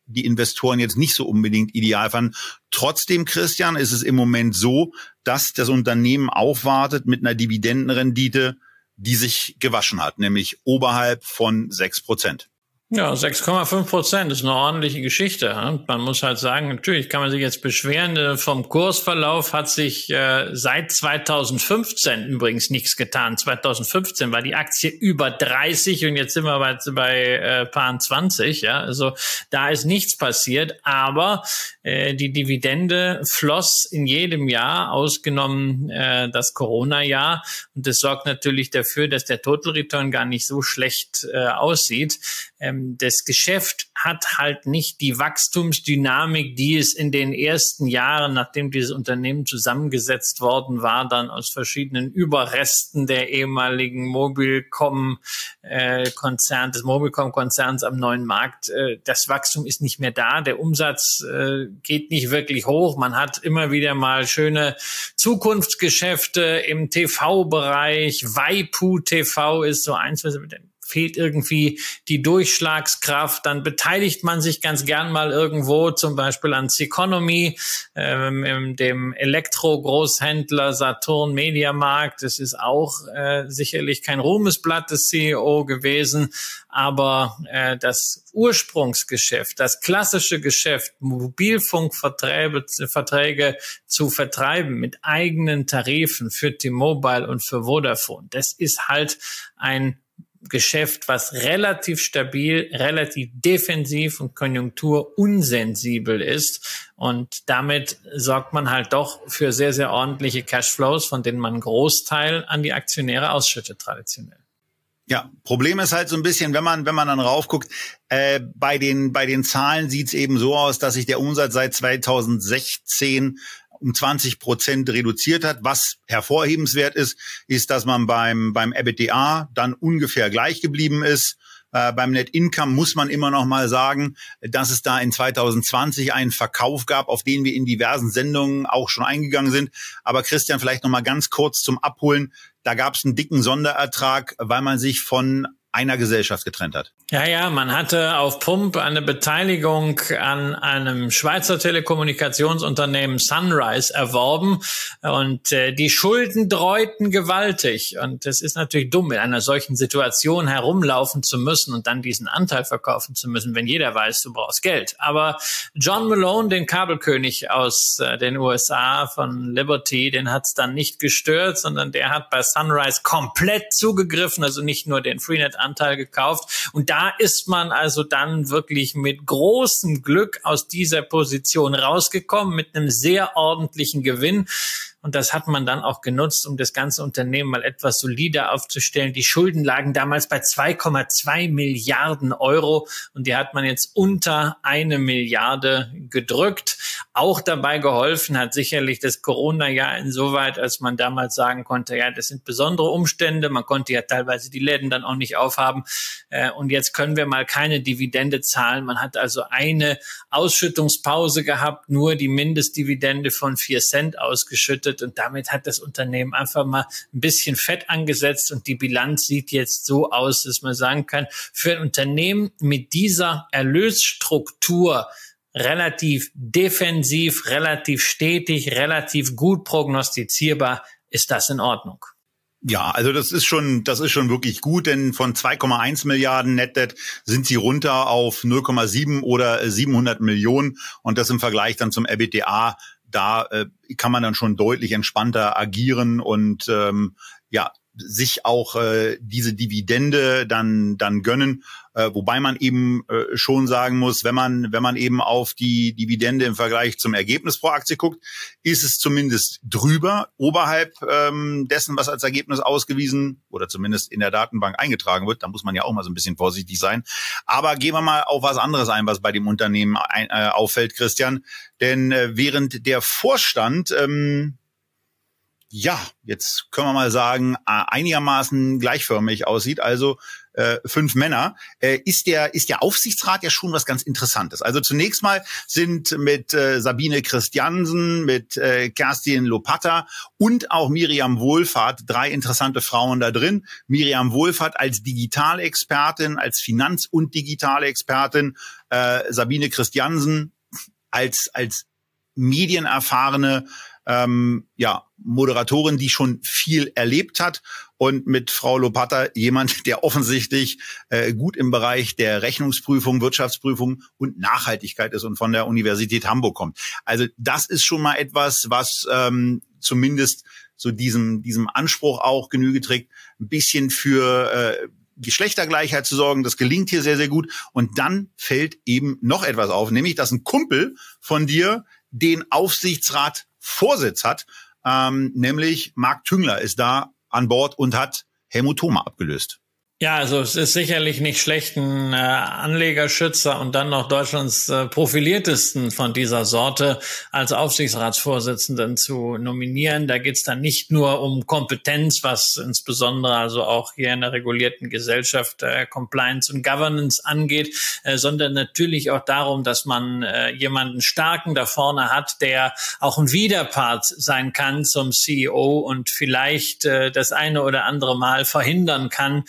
die Investoren jetzt nicht so unbedingt ideal fanden. Trotzdem, Christian, ist es im Moment so, dass das Unternehmen aufwartet mit einer Dividendenrendite, die sich gewaschen hat, nämlich oberhalb von sechs Prozent. Ja, 6,5 Prozent ist eine ordentliche Geschichte. Man muss halt sagen, natürlich kann man sich jetzt beschweren, äh, vom Kursverlauf hat sich äh, seit 2015 übrigens nichts getan. 2015 war die Aktie über 30 und jetzt sind wir bei, bei äh, paar 20. Ja, also da ist nichts passiert, aber äh, die Dividende floss in jedem Jahr, ausgenommen äh, das Corona-Jahr. Und das sorgt natürlich dafür, dass der Total Return gar nicht so schlecht äh, aussieht. Ähm, das Geschäft hat halt nicht die Wachstumsdynamik, die es in den ersten Jahren, nachdem dieses Unternehmen zusammengesetzt worden war, dann aus verschiedenen Überresten der ehemaligen Mobilcom-Konzern, äh, des Mobilcom-Konzerns am neuen Markt. Äh, das Wachstum ist nicht mehr da. Der Umsatz äh, geht nicht wirklich hoch. Man hat immer wieder mal schöne Zukunftsgeschäfte im TV-Bereich. Waipu TV ist so eins, was mit fehlt irgendwie die Durchschlagskraft, dann beteiligt man sich ganz gern mal irgendwo, zum Beispiel an Seconomy, ähm, dem Elektro-Großhändler Saturn Mediamarkt. Das ist auch äh, sicherlich kein Ruhmesblatt des CEO gewesen, aber äh, das Ursprungsgeschäft, das klassische Geschäft, Mobilfunkverträge Verträge zu vertreiben mit eigenen Tarifen für T-Mobile und für Vodafone, das ist halt ein Geschäft, was relativ stabil, relativ defensiv und konjunkturunsensibel ist. Und damit sorgt man halt doch für sehr, sehr ordentliche Cashflows, von denen man einen Großteil an die Aktionäre ausschüttet traditionell. Ja, Problem ist halt so ein bisschen, wenn man wenn man dann raufguckt, äh, bei den bei den Zahlen sieht's eben so aus, dass sich der Umsatz seit 2016 um 20 Prozent reduziert hat. Was hervorhebenswert ist, ist, dass man beim, beim EBITDA dann ungefähr gleich geblieben ist. Äh, beim Net Income muss man immer noch mal sagen, dass es da in 2020 einen Verkauf gab, auf den wir in diversen Sendungen auch schon eingegangen sind. Aber Christian, vielleicht noch mal ganz kurz zum Abholen. Da gab es einen dicken Sonderertrag, weil man sich von einer Gesellschaft getrennt hat. Ja, ja, man hatte auf Pump eine Beteiligung an einem Schweizer Telekommunikationsunternehmen Sunrise erworben und äh, die Schulden dreuten gewaltig. Und es ist natürlich dumm, in einer solchen Situation herumlaufen zu müssen und dann diesen Anteil verkaufen zu müssen, wenn jeder weiß, du brauchst Geld. Aber John Malone, den Kabelkönig aus äh, den USA von Liberty, den hat es dann nicht gestört, sondern der hat bei Sunrise komplett zugegriffen, also nicht nur den Freenet Anteil gekauft. Und da ist man also dann wirklich mit großem Glück aus dieser Position rausgekommen, mit einem sehr ordentlichen Gewinn. Und das hat man dann auch genutzt, um das ganze Unternehmen mal etwas solider aufzustellen. Die Schulden lagen damals bei 2,2 Milliarden Euro und die hat man jetzt unter eine Milliarde gedrückt. Auch dabei geholfen hat sicherlich das Corona-Jahr insoweit, als man damals sagen konnte, ja, das sind besondere Umstände. Man konnte ja teilweise die Läden dann auch nicht aufhaben. Äh, und jetzt können wir mal keine Dividende zahlen. Man hat also eine Ausschüttungspause gehabt, nur die Mindestdividende von vier Cent ausgeschüttet wird. Und damit hat das Unternehmen einfach mal ein bisschen Fett angesetzt und die Bilanz sieht jetzt so aus, dass man sagen kann, für ein Unternehmen mit dieser Erlösstruktur relativ defensiv, relativ stetig, relativ gut prognostizierbar, ist das in Ordnung. Ja, also das ist schon, das ist schon wirklich gut, denn von 2,1 Milliarden Netdebt sind sie runter auf 0,7 oder 700 Millionen und das im Vergleich dann zum EBITDA da äh, kann man dann schon deutlich entspannter agieren und ähm, ja sich auch äh, diese Dividende dann dann gönnen, äh, wobei man eben äh, schon sagen muss, wenn man wenn man eben auf die Dividende im Vergleich zum Ergebnis pro Aktie guckt, ist es zumindest drüber, oberhalb ähm, dessen, was als Ergebnis ausgewiesen oder zumindest in der Datenbank eingetragen wird. Da muss man ja auch mal so ein bisschen vorsichtig sein. Aber gehen wir mal auf was anderes ein, was bei dem Unternehmen ein, äh, auffällt, Christian. Denn äh, während der Vorstand ähm, ja, jetzt können wir mal sagen, äh, einigermaßen gleichförmig aussieht, also äh, fünf Männer, äh, ist der ist der Aufsichtsrat ja schon was ganz Interessantes. Also zunächst mal sind mit äh, Sabine Christiansen, mit äh, Kerstin Lopata und auch Miriam Wohlfahrt drei interessante Frauen da drin. Miriam Wohlfahrt als Digitalexpertin, als Finanz- und Digitalexpertin, äh, Sabine Christiansen als als medienerfahrene ähm, ja, Moderatorin, die schon viel erlebt hat und mit Frau Lopata jemand, [LAUGHS] der offensichtlich äh, gut im Bereich der Rechnungsprüfung, Wirtschaftsprüfung und Nachhaltigkeit ist und von der Universität Hamburg kommt. Also das ist schon mal etwas, was ähm, zumindest so diesem, diesem Anspruch auch Genüge trägt, ein bisschen für äh, Geschlechtergleichheit zu sorgen. Das gelingt hier sehr, sehr gut. Und dann fällt eben noch etwas auf, nämlich dass ein Kumpel von dir den Aufsichtsrat Vorsitz hat, ähm, nämlich Marc Tüngler ist da an Bord und hat Helmut Thoma abgelöst. Ja, also es ist sicherlich nicht schlecht, einen äh, Anlegerschützer und dann noch Deutschlands äh, profiliertesten von dieser Sorte als Aufsichtsratsvorsitzenden zu nominieren. Da geht's dann nicht nur um Kompetenz, was insbesondere also auch hier in der regulierten Gesellschaft äh, Compliance und Governance angeht, äh, sondern natürlich auch darum, dass man äh, jemanden starken da vorne hat, der auch ein Widerpart sein kann zum CEO und vielleicht äh, das eine oder andere Mal verhindern kann,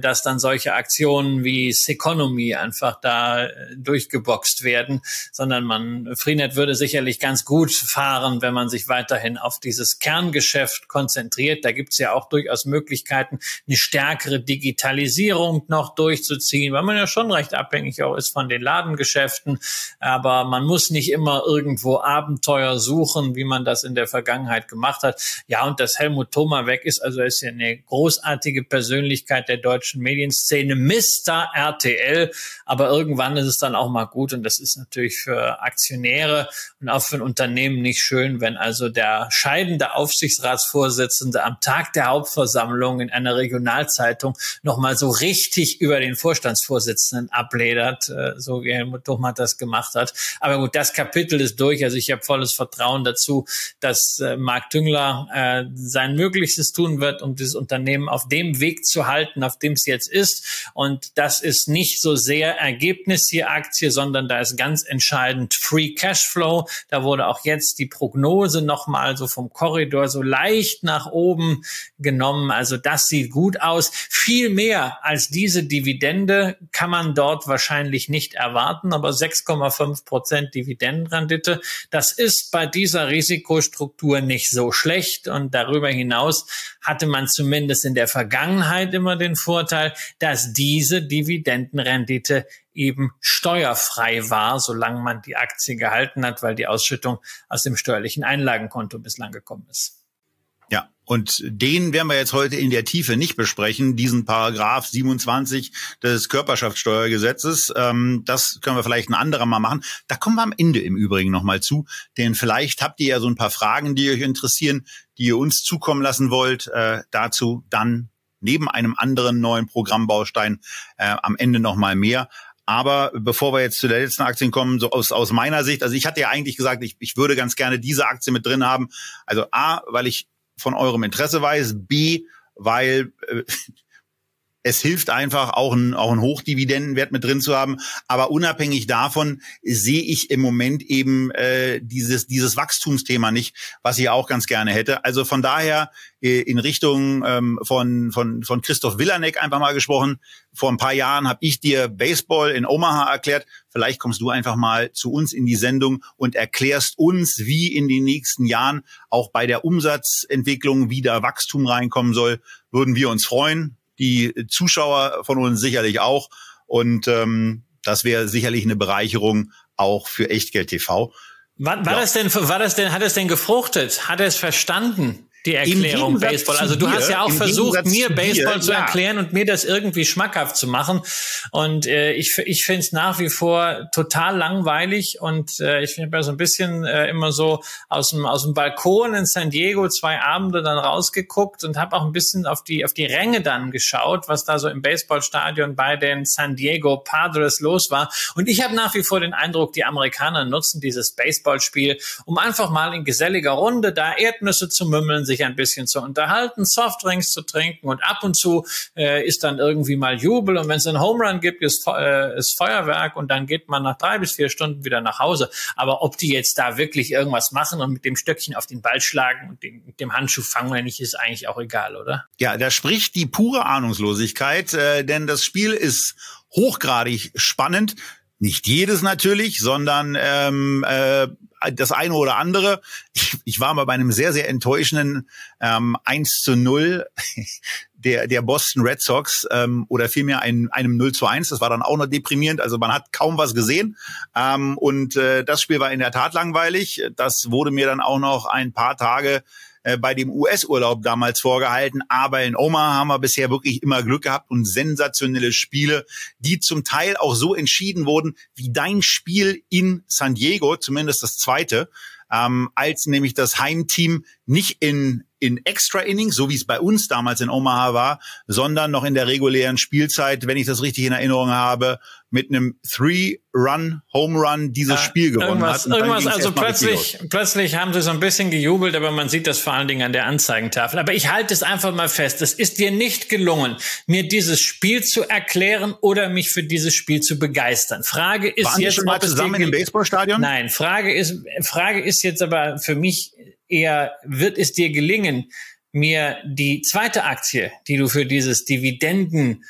dass dann solche Aktionen wie Seconomy einfach da äh, durchgeboxt werden, sondern man, Freenet würde sicherlich ganz gut fahren, wenn man sich weiterhin auf dieses Kerngeschäft konzentriert. Da gibt es ja auch durchaus Möglichkeiten, eine stärkere Digitalisierung noch durchzuziehen, weil man ja schon recht abhängig auch ist von den Ladengeschäften. Aber man muss nicht immer irgendwo Abenteuer suchen, wie man das in der Vergangenheit gemacht hat. Ja, und dass Helmut Thoma weg ist, also ist ja eine großartige Persönlichkeit der deutschen deutschen Medienszene, Mr. RTL. Aber irgendwann ist es dann auch mal gut und das ist natürlich für Aktionäre und auch für ein Unternehmen nicht schön, wenn also der scheidende Aufsichtsratsvorsitzende am Tag der Hauptversammlung in einer Regionalzeitung nochmal so richtig über den Vorstandsvorsitzenden abledert, äh, so wie Helmut Duchmann das gemacht hat. Aber gut, das Kapitel ist durch. Also ich habe volles Vertrauen dazu, dass äh, Marc Tüngler äh, sein Möglichstes tun wird, um dieses Unternehmen auf dem Weg zu halten, auf dem es jetzt ist. Und das ist nicht so sehr Ergebnis hier Aktie, sondern da ist ganz entscheidend Free Cashflow. Da wurde auch jetzt die Prognose nochmal so vom Korridor so leicht nach oben genommen. Also das sieht gut aus. Viel mehr als diese Dividende kann man dort wahrscheinlich nicht erwarten, aber 6,5 Prozent Dividendenrendite, das ist bei dieser Risikostruktur nicht so schlecht. Und darüber hinaus hatte man zumindest in der Vergangenheit immer den Vorteil, dass diese Dividendenrendite eben steuerfrei war, solange man die Aktie gehalten hat, weil die Ausschüttung aus dem steuerlichen Einlagenkonto bislang gekommen ist. Ja, und den werden wir jetzt heute in der Tiefe nicht besprechen, diesen Paragraph 27 des Körperschaftssteuergesetzes. Ähm, das können wir vielleicht ein anderer Mal machen. Da kommen wir am Ende im Übrigen nochmal zu, denn vielleicht habt ihr ja so ein paar Fragen, die euch interessieren, die ihr uns zukommen lassen wollt. Äh, dazu dann neben einem anderen neuen Programmbaustein äh, am Ende nochmal mehr. Aber bevor wir jetzt zu der letzten Aktien kommen, so aus, aus meiner Sicht, also ich hatte ja eigentlich gesagt, ich, ich würde ganz gerne diese Aktie mit drin haben. Also A, weil ich von eurem Interesse weiß, B, weil äh, [LAUGHS] es hilft einfach, auch einen, auch einen Hochdividendenwert mit drin zu haben. Aber unabhängig davon sehe ich im Moment eben äh, dieses, dieses Wachstumsthema nicht, was ich auch ganz gerne hätte. Also von daher äh, in Richtung ähm, von, von, von Christoph Willanek einfach mal gesprochen. Vor ein paar Jahren habe ich dir Baseball in Omaha erklärt. Vielleicht kommst du einfach mal zu uns in die Sendung und erklärst uns, wie in den nächsten Jahren auch bei der Umsatzentwicklung wieder Wachstum reinkommen soll. Würden wir uns freuen die Zuschauer von uns sicherlich auch. Und ähm, das wäre sicherlich eine Bereicherung auch für Echtgeld TV. War, war ja. das denn, war das denn, hat es denn gefruchtet? Hat er es verstanden? Die Erklärung Baseball. Also du dir, hast ja auch versucht, mir Baseball dir, zu ja. erklären und mir das irgendwie schmackhaft zu machen. Und äh, ich, ich finde es nach wie vor total langweilig und äh, ich finde so ein bisschen äh, immer so aus dem, aus dem Balkon in San Diego zwei Abende dann rausgeguckt und habe auch ein bisschen auf die, auf die Ränge dann geschaut, was da so im Baseballstadion bei den San Diego Padres los war. Und ich habe nach wie vor den Eindruck, die Amerikaner nutzen dieses Baseballspiel, um einfach mal in geselliger Runde da Erdnüsse zu mümmeln, sich sich ein bisschen zu unterhalten, Softdrinks zu trinken und ab und zu äh, ist dann irgendwie mal Jubel und wenn es einen Home Run gibt, ist, äh, ist Feuerwerk und dann geht man nach drei bis vier Stunden wieder nach Hause. Aber ob die jetzt da wirklich irgendwas machen und mit dem Stöckchen auf den Ball schlagen und den, mit dem Handschuh fangen oder nicht, ist eigentlich auch egal, oder? Ja, da spricht die pure Ahnungslosigkeit, äh, denn das Spiel ist hochgradig spannend. Nicht jedes natürlich, sondern ähm, äh, das eine oder andere. Ich, ich war mal bei einem sehr, sehr enttäuschenden ähm, 1 zu 0 [LAUGHS] der, der Boston Red Sox ähm, oder vielmehr ein, einem 0 zu 1. Das war dann auch noch deprimierend. Also man hat kaum was gesehen. Ähm, und äh, das Spiel war in der Tat langweilig. Das wurde mir dann auch noch ein paar Tage äh, bei dem US-Urlaub damals vorgehalten. Aber in Omaha haben wir bisher wirklich immer Glück gehabt und sensationelle Spiele, die zum Teil auch so entschieden wurden wie dein Spiel in San Diego, zumindest das zweite, ähm, als nämlich das Heimteam nicht in in Extra Innings, so wie es bei uns damals in Omaha war, sondern noch in der regulären Spielzeit, wenn ich das richtig in Erinnerung habe, mit einem Three-Run, Home Run dieses Spiel gewonnen irgendwas, hat. Irgendwas, also plötzlich, plötzlich haben sie so ein bisschen gejubelt, aber man sieht das vor allen Dingen an der Anzeigentafel. Aber ich halte es einfach mal fest. Es ist dir nicht gelungen, mir dieses Spiel zu erklären oder mich für dieses Spiel zu begeistern. Frage ist Waren jetzt, schon mal zusammen im Baseballstadion? Nein, Frage ist, Frage ist jetzt aber für mich eher, wird es dir gelingen, mir die zweite Aktie, die du für dieses Dividenden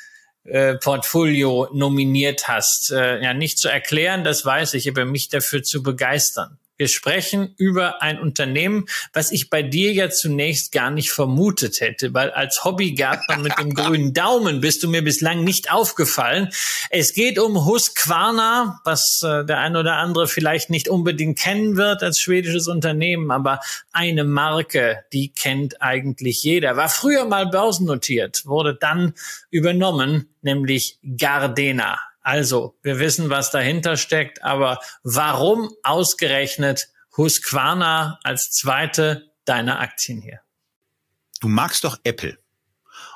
äh, Portfolio nominiert hast, äh, ja nicht zu erklären, das weiß ich, aber mich dafür zu begeistern. Wir sprechen über ein Unternehmen, was ich bei dir ja zunächst gar nicht vermutet hätte, weil als Hobbygärtner mit dem [LAUGHS] grünen Daumen bist du mir bislang nicht aufgefallen. Es geht um Husqvarna, was äh, der ein oder andere vielleicht nicht unbedingt kennen wird als schwedisches Unternehmen, aber eine Marke, die kennt eigentlich jeder. War früher mal börsennotiert, wurde dann übernommen, nämlich Gardena. Also, wir wissen, was dahinter steckt, aber warum ausgerechnet Husqvarna als zweite deiner Aktien hier? Du magst doch Apple.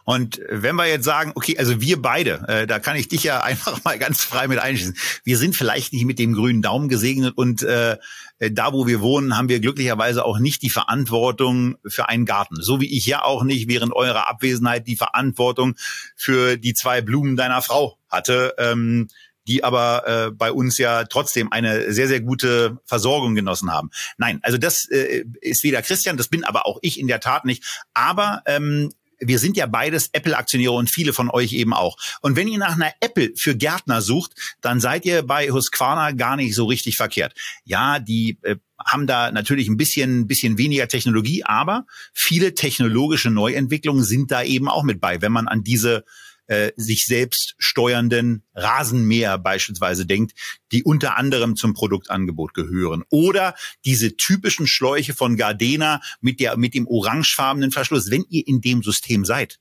Und wenn wir jetzt sagen, okay, also wir beide, äh, da kann ich dich ja [LAUGHS] einfach mal ganz frei mit einschließen. Wir sind vielleicht nicht mit dem grünen Daumen gesegnet und äh, da, wo wir wohnen, haben wir glücklicherweise auch nicht die Verantwortung für einen Garten. So wie ich ja auch nicht während eurer Abwesenheit die Verantwortung für die zwei Blumen deiner Frau hatte. Ähm, die aber äh, bei uns ja trotzdem eine sehr, sehr gute Versorgung genossen haben. Nein, also das äh, ist weder Christian, das bin aber auch ich in der Tat nicht. Aber ähm, wir sind ja beides Apple-Aktionäre und viele von euch eben auch. Und wenn ihr nach einer Apple für Gärtner sucht, dann seid ihr bei Husqvarna gar nicht so richtig verkehrt. Ja, die äh, haben da natürlich ein bisschen, bisschen weniger Technologie, aber viele technologische Neuentwicklungen sind da eben auch mit bei, wenn man an diese äh, sich selbst steuernden Rasenmäher beispielsweise denkt, die unter anderem zum Produktangebot gehören. Oder diese typischen Schläuche von Gardena mit der, mit dem orangefarbenen Verschluss. Wenn ihr in dem System seid,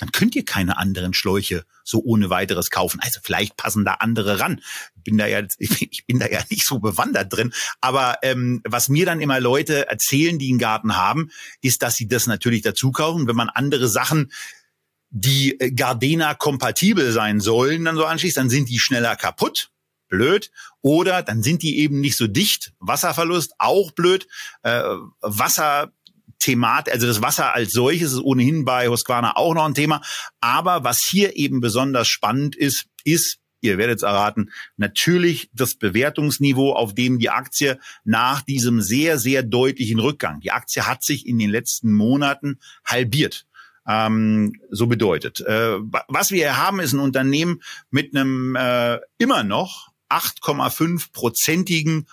dann könnt ihr keine anderen Schläuche so ohne weiteres kaufen. Also vielleicht passen da andere ran. Bin da ja, [LAUGHS] ich bin da ja nicht so bewandert drin. Aber ähm, was mir dann immer Leute erzählen, die einen Garten haben, ist, dass sie das natürlich dazu kaufen. Wenn man andere Sachen die äh, Gardena kompatibel sein sollen, dann so anschließt, dann sind die schneller kaputt. Blöd. Oder dann sind die eben nicht so dicht. Wasserverlust, auch blöd. Äh, Wasser also das Wasser als solches ist ohnehin bei Husqvarna auch noch ein Thema. Aber was hier eben besonders spannend ist, ist, ihr werdet es erraten, natürlich das Bewertungsniveau, auf dem die Aktie nach diesem sehr, sehr deutlichen Rückgang, die Aktie hat sich in den letzten Monaten halbiert ähm, so bedeutet. Äh, was wir haben, ist ein Unternehmen mit einem äh, immer noch 8,5-prozentigen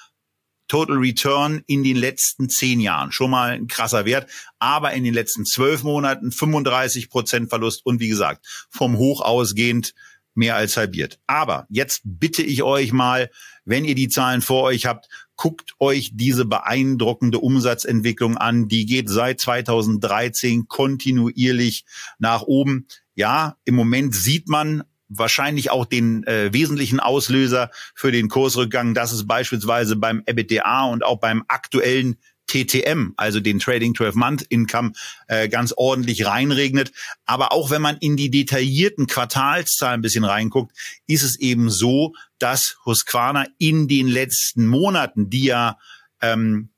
Total Return in den letzten zehn Jahren. Schon mal ein krasser Wert, aber in den letzten zwölf Monaten 35 Prozent Verlust und wie gesagt, vom Hoch ausgehend mehr als halbiert. Aber jetzt bitte ich euch mal, wenn ihr die Zahlen vor euch habt, guckt euch diese beeindruckende Umsatzentwicklung an. Die geht seit 2013 kontinuierlich nach oben. Ja, im Moment sieht man wahrscheinlich auch den äh, wesentlichen Auslöser für den Kursrückgang. Das ist beispielsweise beim EBITDA und auch beim aktuellen TTM, also den Trading 12 Month Income, äh, ganz ordentlich reinregnet. Aber auch wenn man in die detaillierten Quartalszahlen ein bisschen reinguckt, ist es eben so, dass Husqvarna in den letzten Monaten, die ja ähm,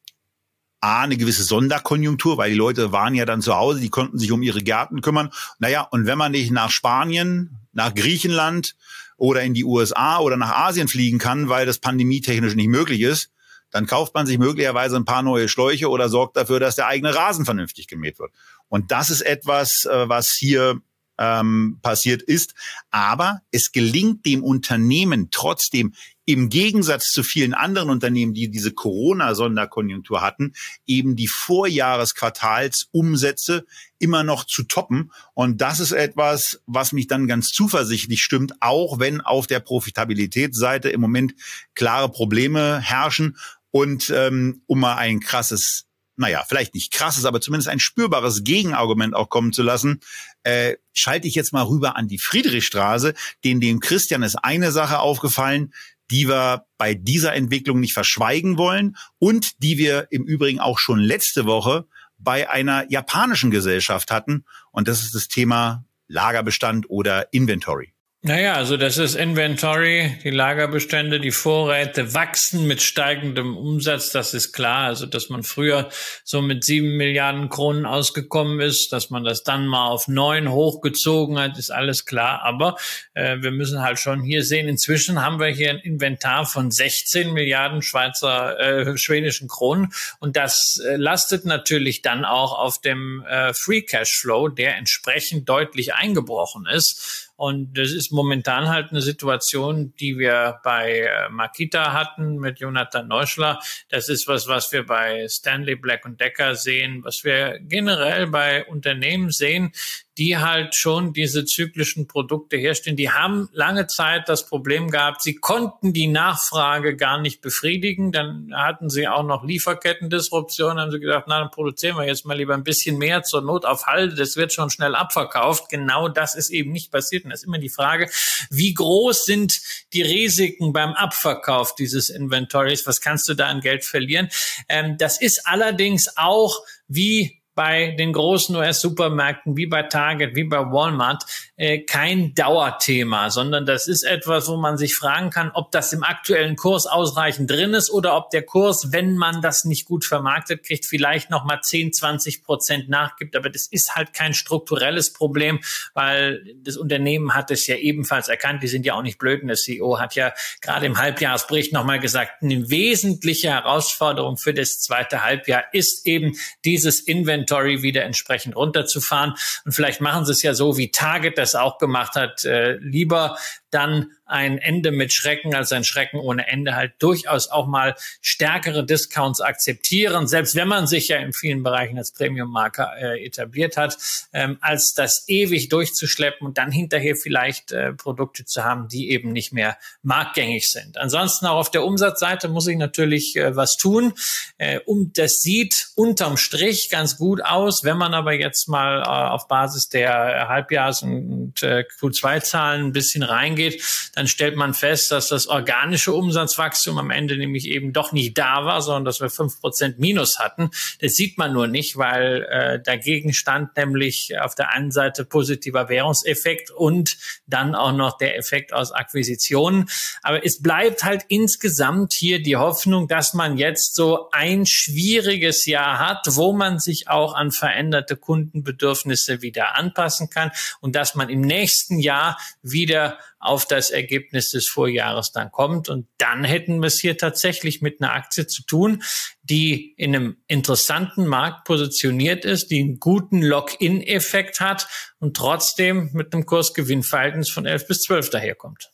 A, eine gewisse Sonderkonjunktur, weil die Leute waren ja dann zu Hause, die konnten sich um ihre Gärten kümmern. Naja, und wenn man nicht nach Spanien, nach Griechenland oder in die USA oder nach Asien fliegen kann, weil das pandemietechnisch nicht möglich ist, dann kauft man sich möglicherweise ein paar neue Schläuche oder sorgt dafür, dass der eigene Rasen vernünftig gemäht wird. Und das ist etwas, äh, was hier ähm, passiert ist. Aber es gelingt dem Unternehmen trotzdem im Gegensatz zu vielen anderen Unternehmen, die diese Corona-Sonderkonjunktur hatten, eben die Vorjahresquartalsumsätze immer noch zu toppen. Und das ist etwas, was mich dann ganz zuversichtlich stimmt, auch wenn auf der Profitabilitätsseite im Moment klare Probleme herrschen. Und ähm, um mal ein krasses naja, vielleicht nicht krasses, aber zumindest ein spürbares Gegenargument auch kommen zu lassen, äh, schalte ich jetzt mal rüber an die Friedrichstraße, denn dem Christian ist eine Sache aufgefallen, die wir bei dieser Entwicklung nicht verschweigen wollen und die wir im Übrigen auch schon letzte Woche bei einer japanischen Gesellschaft hatten. Und das ist das Thema Lagerbestand oder Inventory. Naja, also das ist Inventory, die Lagerbestände, die Vorräte wachsen mit steigendem Umsatz, das ist klar. Also dass man früher so mit sieben Milliarden Kronen ausgekommen ist, dass man das dann mal auf neun hochgezogen hat, ist alles klar. Aber äh, wir müssen halt schon hier sehen, inzwischen haben wir hier ein Inventar von 16 Milliarden Schweizer, äh, schwedischen Kronen. Und das äh, lastet natürlich dann auch auf dem äh, Free Cash Flow, der entsprechend deutlich eingebrochen ist. Und das ist momentan halt eine Situation, die wir bei äh, Makita hatten mit Jonathan Neuschler. Das ist was, was wir bei Stanley Black Decker sehen, was wir generell bei Unternehmen sehen, die halt schon diese zyklischen Produkte herstellen. Die haben lange Zeit das Problem gehabt, sie konnten die Nachfrage gar nicht befriedigen. Dann hatten sie auch noch Lieferkettendisruption, haben sie gedacht, na, dann produzieren wir jetzt mal lieber ein bisschen mehr zur Not auf Halde, das wird schon schnell abverkauft. Genau das ist eben nicht passiert. Und das ist immer die Frage, wie groß sind die Risiken beim Abverkauf dieses Inventories? Was kannst du da an Geld verlieren? Ähm, das ist allerdings auch wie bei den großen US-Supermärkten wie bei Target, wie bei Walmart äh, kein Dauerthema, sondern das ist etwas, wo man sich fragen kann, ob das im aktuellen Kurs ausreichend drin ist oder ob der Kurs, wenn man das nicht gut vermarktet kriegt, vielleicht noch mal 10, 20 Prozent nachgibt. Aber das ist halt kein strukturelles Problem, weil das Unternehmen hat es ja ebenfalls erkannt. Die sind ja auch nicht blöd. Und der CEO hat ja gerade im Halbjahresbericht noch mal gesagt, eine wesentliche Herausforderung für das zweite Halbjahr ist eben dieses Inventar Inventory wieder entsprechend runterzufahren. Und vielleicht machen sie es ja so, wie Target das auch gemacht hat, äh, lieber dann ein Ende mit Schrecken als ein Schrecken ohne Ende halt durchaus auch mal stärkere Discounts akzeptieren, selbst wenn man sich ja in vielen Bereichen als Premium-Marke äh, etabliert hat, ähm, als das ewig durchzuschleppen und dann hinterher vielleicht äh, Produkte zu haben, die eben nicht mehr marktgängig sind. Ansonsten auch auf der Umsatzseite muss ich natürlich äh, was tun. Äh, um, das sieht unterm Strich ganz gut aus. Wenn man aber jetzt mal äh, auf Basis der Halbjahres- und äh, Q2-Zahlen ein bisschen reingeht, dann stellt man fest, dass das organische Umsatzwachstum am Ende nämlich eben doch nicht da war, sondern dass wir fünf Prozent Minus hatten. Das sieht man nur nicht, weil äh, dagegen stand nämlich auf der einen Seite positiver Währungseffekt und dann auch noch der Effekt aus Akquisitionen. Aber es bleibt halt insgesamt hier die Hoffnung, dass man jetzt so ein schwieriges Jahr hat, wo man sich auch an veränderte Kundenbedürfnisse wieder anpassen kann und dass man im nächsten Jahr wieder auf das Ergebnis des Vorjahres dann kommt. Und dann hätten wir es hier tatsächlich mit einer Aktie zu tun, die in einem interessanten Markt positioniert ist, die einen guten Lock-in-Effekt hat und trotzdem mit einem Kursgewinnverhältnis von 11 bis 12 daherkommt.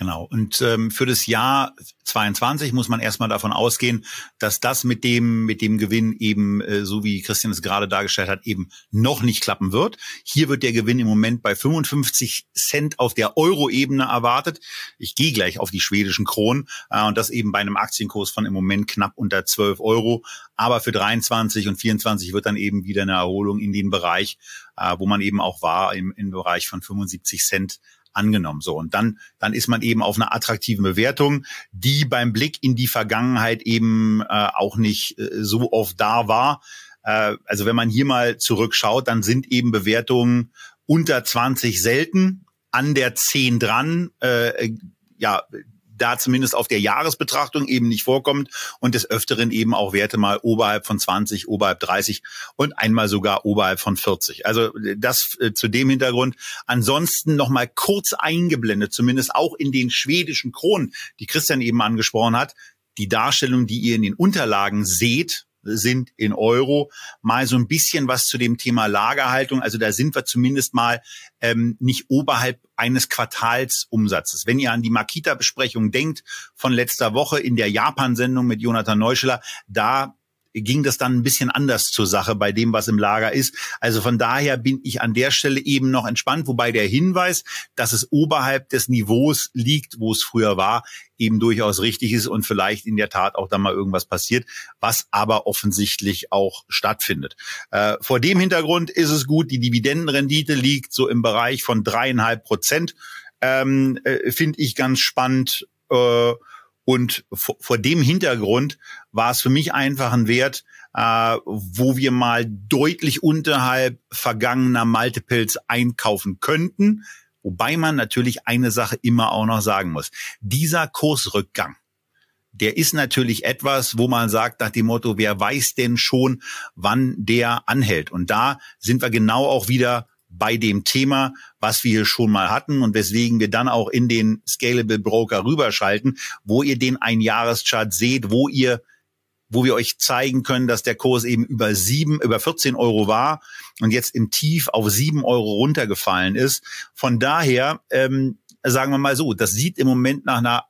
Genau. Und ähm, für das Jahr 22 muss man erstmal davon ausgehen, dass das mit dem mit dem Gewinn eben, äh, so wie Christian es gerade dargestellt hat, eben noch nicht klappen wird. Hier wird der Gewinn im Moment bei 55 Cent auf der Euro-Ebene erwartet. Ich gehe gleich auf die schwedischen Kronen äh, und das eben bei einem Aktienkurs von im Moment knapp unter 12 Euro. Aber für 23 und 24 wird dann eben wieder eine Erholung in den Bereich, äh, wo man eben auch war, im, im Bereich von 75 Cent angenommen. So und dann dann ist man eben auf einer attraktiven Bewertung, die beim Blick in die Vergangenheit eben äh, auch nicht äh, so oft da war. Äh, also wenn man hier mal zurückschaut, dann sind eben Bewertungen unter 20 selten, an der 10 dran. Äh, ja, da zumindest auf der Jahresbetrachtung eben nicht vorkommt und des Öfteren eben auch Werte mal oberhalb von 20, oberhalb 30 und einmal sogar oberhalb von 40. Also das äh, zu dem Hintergrund. Ansonsten noch mal kurz eingeblendet, zumindest auch in den schwedischen Kronen, die Christian eben angesprochen hat, die Darstellung, die ihr in den Unterlagen seht, sind in Euro. Mal so ein bisschen was zu dem Thema Lagerhaltung. Also da sind wir zumindest mal ähm, nicht oberhalb eines Quartalsumsatzes. Wenn ihr an die Makita-Besprechung denkt von letzter Woche in der Japan-Sendung mit Jonathan Neuscheler, da ging das dann ein bisschen anders zur Sache bei dem, was im Lager ist. Also von daher bin ich an der Stelle eben noch entspannt, wobei der Hinweis, dass es oberhalb des Niveaus liegt, wo es früher war, eben durchaus richtig ist und vielleicht in der Tat auch da mal irgendwas passiert, was aber offensichtlich auch stattfindet. Äh, vor dem Hintergrund ist es gut, die Dividendenrendite liegt so im Bereich von dreieinhalb Prozent. Ähm, äh, Finde ich ganz spannend. Äh, Und vor, vor dem Hintergrund war es für mich einfach ein Wert, äh, wo wir mal deutlich unterhalb vergangener Multiples einkaufen könnten. Wobei man natürlich eine Sache immer auch noch sagen muss. Dieser Kursrückgang, der ist natürlich etwas, wo man sagt nach dem Motto, wer weiß denn schon, wann der anhält? Und da sind wir genau auch wieder bei dem Thema, was wir hier schon mal hatten und weswegen wir dann auch in den Scalable Broker rüberschalten, wo ihr den Einjahreschart seht, wo ihr wo wir euch zeigen können, dass der Kurs eben über sieben, über 14 Euro war und jetzt im Tief auf sieben Euro runtergefallen ist. Von daher, ähm, sagen wir mal so, das sieht im Moment nach einer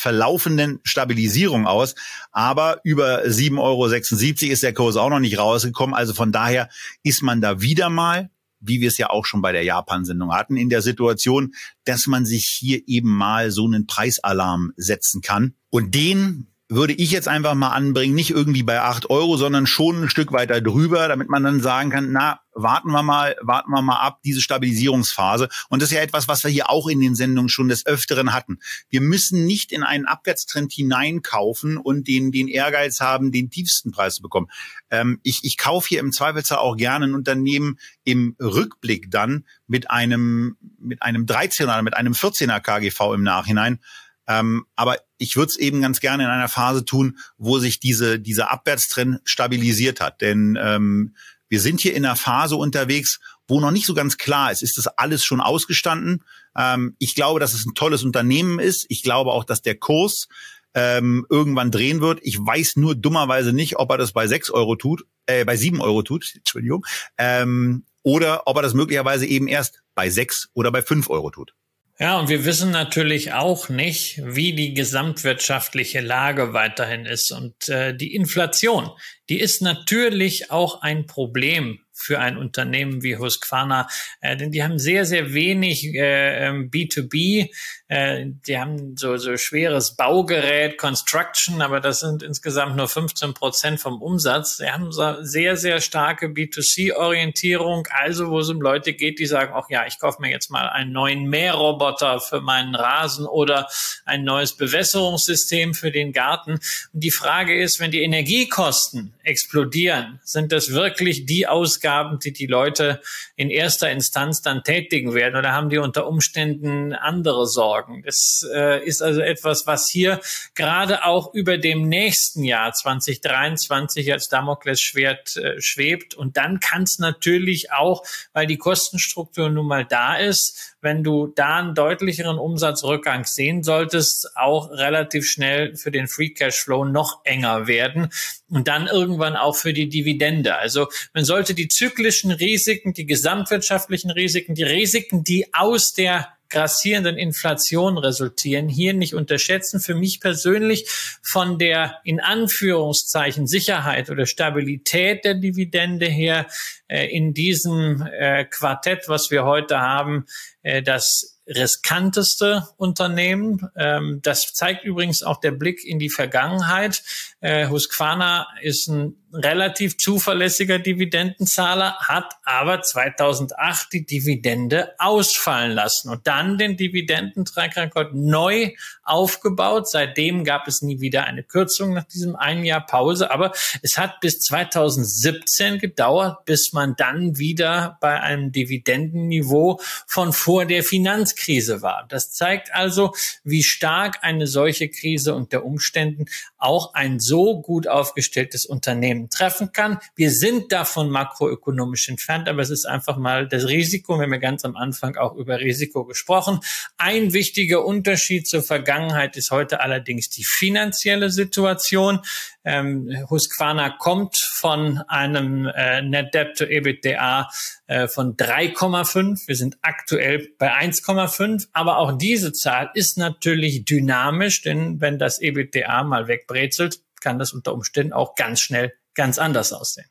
verlaufenden Stabilisierung aus. Aber über 7,76 Euro ist der Kurs auch noch nicht rausgekommen. Also von daher ist man da wieder mal wie wir es ja auch schon bei der Japan-Sendung hatten, in der Situation, dass man sich hier eben mal so einen Preisalarm setzen kann. Und den würde ich jetzt einfach mal anbringen, nicht irgendwie bei acht Euro, sondern schon ein Stück weiter drüber, damit man dann sagen kann, na, warten wir mal, warten wir mal ab, diese Stabilisierungsphase. Und das ist ja etwas, was wir hier auch in den Sendungen schon des Öfteren hatten. Wir müssen nicht in einen Abwärtstrend hineinkaufen und den, den Ehrgeiz haben, den tiefsten Preis zu bekommen. Ähm, ich, ich kaufe hier im Zweifelsfall auch gerne ein Unternehmen im Rückblick dann mit einem, mit einem 13er oder mit einem 14er KGV im Nachhinein, ähm, aber ich würde es eben ganz gerne in einer Phase tun, wo sich diese, dieser Abwärtstrend stabilisiert hat. Denn ähm, wir sind hier in einer Phase unterwegs, wo noch nicht so ganz klar ist, ist das alles schon ausgestanden. Ähm, ich glaube, dass es ein tolles Unternehmen ist. Ich glaube auch, dass der Kurs ähm, irgendwann drehen wird. Ich weiß nur dummerweise nicht, ob er das bei sechs Euro tut, äh, bei sieben Euro tut, [LAUGHS] Entschuldigung, ähm, oder ob er das möglicherweise eben erst bei sechs oder bei fünf Euro tut. Ja, und wir wissen natürlich auch nicht, wie die gesamtwirtschaftliche Lage weiterhin ist. Und äh, die Inflation, die ist natürlich auch ein Problem für ein Unternehmen wie Husqvarna, äh, denn die haben sehr, sehr wenig äh, B2B. Ähm, äh, die haben so, so schweres Baugerät, Construction, aber das sind insgesamt nur 15 Prozent vom Umsatz. Sie haben so sehr, sehr starke B2C-Orientierung, also wo es um Leute geht, die sagen, ach ja, ich kaufe mir jetzt mal einen neuen Mähroboter für meinen Rasen oder ein neues Bewässerungssystem für den Garten. Und die Frage ist, wenn die Energiekosten explodieren, sind das wirklich die Ausgaben, die die Leute in erster Instanz dann tätigen werden oder haben die unter Umständen andere Sorgen? Das äh, ist also etwas, was hier gerade auch über dem nächsten Jahr 2023 als Damoklesschwert äh, schwebt. Und dann kann es natürlich auch, weil die Kostenstruktur nun mal da ist, wenn du da einen deutlicheren Umsatzrückgang sehen solltest, auch relativ schnell für den Free Cash Flow noch enger werden und dann irgendwann auch für die Dividende. Also man sollte die zyklischen Risiken, die gesamtwirtschaftlichen Risiken, die Risiken, die aus der grassierenden Inflation resultieren, hier nicht unterschätzen. Für mich persönlich von der in Anführungszeichen Sicherheit oder Stabilität der Dividende her äh, in diesem äh, Quartett, was wir heute haben, äh, das riskanteste Unternehmen. Ähm, das zeigt übrigens auch der Blick in die Vergangenheit. Äh, Husqvarna ist ein relativ zuverlässiger Dividendenzahler, hat aber 2008 die Dividende ausfallen lassen und dann den Dividendentrackrekord neu aufgebaut. Seitdem gab es nie wieder eine Kürzung nach diesem einen Jahr Pause, aber es hat bis 2017 gedauert, bis man dann wieder bei einem Dividendenniveau von vor der Finanzkrise war. Das zeigt also, wie stark eine solche Krise unter Umständen auch ein so gut aufgestelltes Unternehmen treffen kann. Wir sind davon makroökonomisch entfernt, aber es ist einfach mal das Risiko. Wir haben ja ganz am Anfang auch über Risiko gesprochen. Ein wichtiger Unterschied zur Vergangenheit ist heute allerdings die finanzielle Situation. Ähm, Husqvarna kommt von einem äh, Net Debt to EBITDA äh, von 3,5. Wir sind aktuell bei 1,5. Aber auch diese Zahl ist natürlich dynamisch, denn wenn das EBITDA mal wegbrezelt, kann das unter Umständen auch ganz schnell ganz anders aussehen.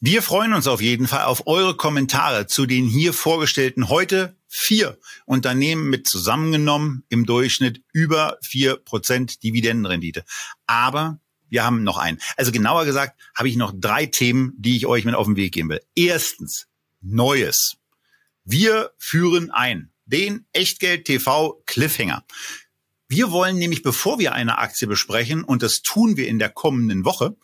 Wir freuen uns auf jeden Fall auf eure Kommentare zu den hier vorgestellten heute vier Unternehmen mit zusammengenommen im Durchschnitt über vier Prozent Dividendenrendite. Aber wir haben noch einen. Also genauer gesagt habe ich noch drei Themen, die ich euch mit auf den Weg geben will. Erstens, Neues. Wir führen ein den Echtgeld TV Cliffhanger. Wir wollen nämlich, bevor wir eine Aktie besprechen, und das tun wir in der kommenden Woche,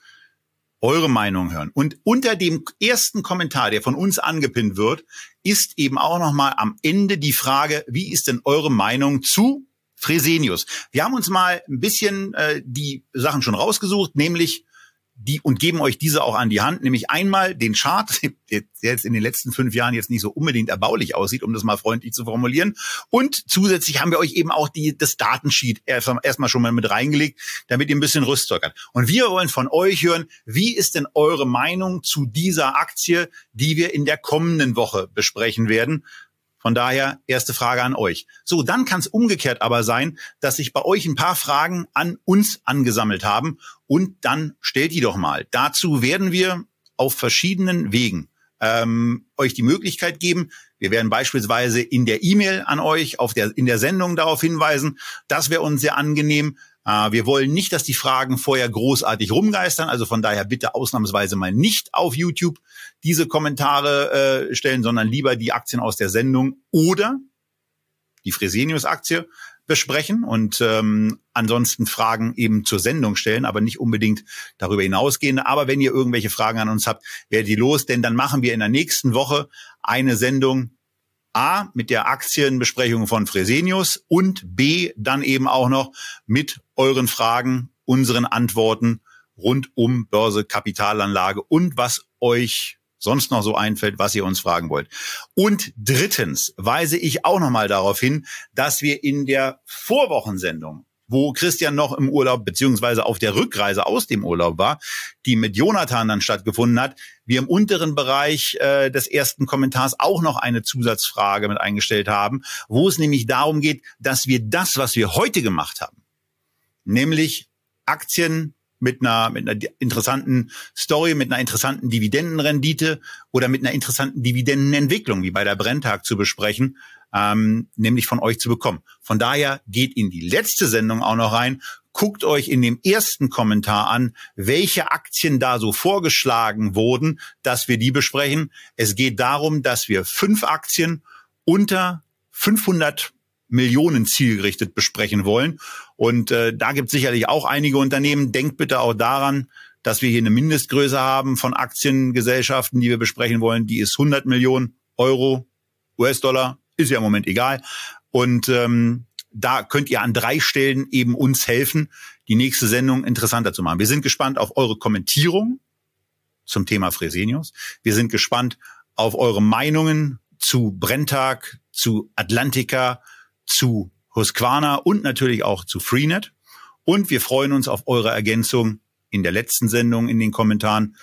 eure Meinung hören. Und unter dem ersten Kommentar, der von uns angepinnt wird, ist eben auch nochmal am Ende die Frage, wie ist denn eure Meinung zu Fresenius? Wir haben uns mal ein bisschen äh, die Sachen schon rausgesucht, nämlich die und geben euch diese auch an die Hand, nämlich einmal den Chart, der jetzt in den letzten fünf Jahren jetzt nicht so unbedingt erbaulich aussieht, um das mal freundlich zu formulieren. Und zusätzlich haben wir euch eben auch die, das Datensheet erstmal schon mal mit reingelegt, damit ihr ein bisschen Rüstzeug habt. Und wir wollen von euch hören, wie ist denn eure Meinung zu dieser Aktie, die wir in der kommenden Woche besprechen werden? Von daher erste Frage an euch. So, dann kann es umgekehrt aber sein, dass sich bei euch ein paar Fragen an uns angesammelt haben und dann stellt die doch mal. Dazu werden wir auf verschiedenen Wegen ähm, euch die Möglichkeit geben. Wir werden beispielsweise in der E-Mail an euch, auf der, in der Sendung darauf hinweisen. Das wäre uns sehr angenehm. Äh, wir wollen nicht, dass die Fragen vorher großartig rumgeistern. Also von daher bitte ausnahmsweise mal nicht auf YouTube diese Kommentare äh, stellen, sondern lieber die Aktien aus der Sendung oder die Fresenius-Aktie besprechen und ähm, ansonsten Fragen eben zur Sendung stellen, aber nicht unbedingt darüber hinausgehen. Aber wenn ihr irgendwelche Fragen an uns habt, werdet die los, denn dann machen wir in der nächsten Woche eine Sendung A mit der Aktienbesprechung von Fresenius und B dann eben auch noch mit euren Fragen, unseren Antworten rund um Börse, Kapitalanlage und was euch sonst noch so einfällt, was ihr uns fragen wollt. Und drittens weise ich auch noch mal darauf hin, dass wir in der Vorwochensendung wo Christian noch im Urlaub beziehungsweise auf der Rückreise aus dem Urlaub war, die mit Jonathan dann stattgefunden hat, wir im unteren Bereich äh, des ersten Kommentars auch noch eine Zusatzfrage mit eingestellt haben, wo es nämlich darum geht, dass wir das, was wir heute gemacht haben, nämlich Aktien mit einer, mit einer interessanten Story, mit einer interessanten Dividendenrendite oder mit einer interessanten Dividendenentwicklung, wie bei der Brenntag zu besprechen, ähm, nämlich von euch zu bekommen. Von daher geht in die letzte Sendung auch noch rein, guckt euch in dem ersten Kommentar an, welche Aktien da so vorgeschlagen wurden, dass wir die besprechen. Es geht darum, dass wir fünf Aktien unter 500 Millionen zielgerichtet besprechen wollen. Und äh, da gibt es sicherlich auch einige Unternehmen. Denkt bitte auch daran, dass wir hier eine Mindestgröße haben von Aktiengesellschaften, die wir besprechen wollen. Die ist 100 Millionen Euro, US-Dollar, ist ja im Moment egal. Und ähm, da könnt ihr an drei Stellen eben uns helfen, die nächste Sendung interessanter zu machen. Wir sind gespannt auf eure Kommentierung zum Thema Fresenius. Wir sind gespannt auf eure Meinungen zu Brenntag, zu Atlantica, zu Husqvarna und natürlich auch zu Freenet. Und wir freuen uns auf eure Ergänzung in der letzten Sendung in den Kommentaren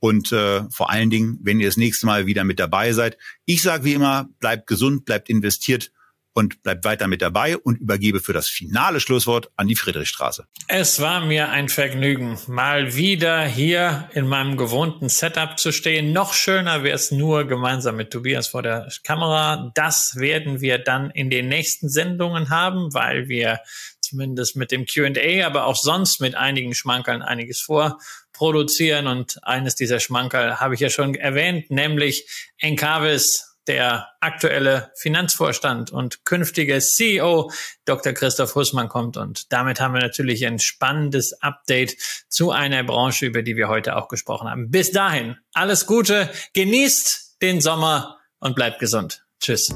und äh, vor allen Dingen, wenn ihr das nächste Mal wieder mit dabei seid. Ich sage wie immer, bleibt gesund, bleibt investiert und bleibt weiter mit dabei und übergebe für das finale Schlusswort an die Friedrichstraße. Es war mir ein Vergnügen, mal wieder hier in meinem gewohnten Setup zu stehen. Noch schöner wäre es nur gemeinsam mit Tobias vor der Kamera. Das werden wir dann in den nächsten Sendungen haben, weil wir zumindest mit dem Q&A, aber auch sonst mit einigen Schmankerln einiges vorproduzieren. Und eines dieser Schmankerl habe ich ja schon erwähnt, nämlich Encarvis der aktuelle Finanzvorstand und künftige CEO Dr. Christoph Hussmann kommt. Und damit haben wir natürlich ein spannendes Update zu einer Branche, über die wir heute auch gesprochen haben. Bis dahin, alles Gute, genießt den Sommer und bleibt gesund. Tschüss.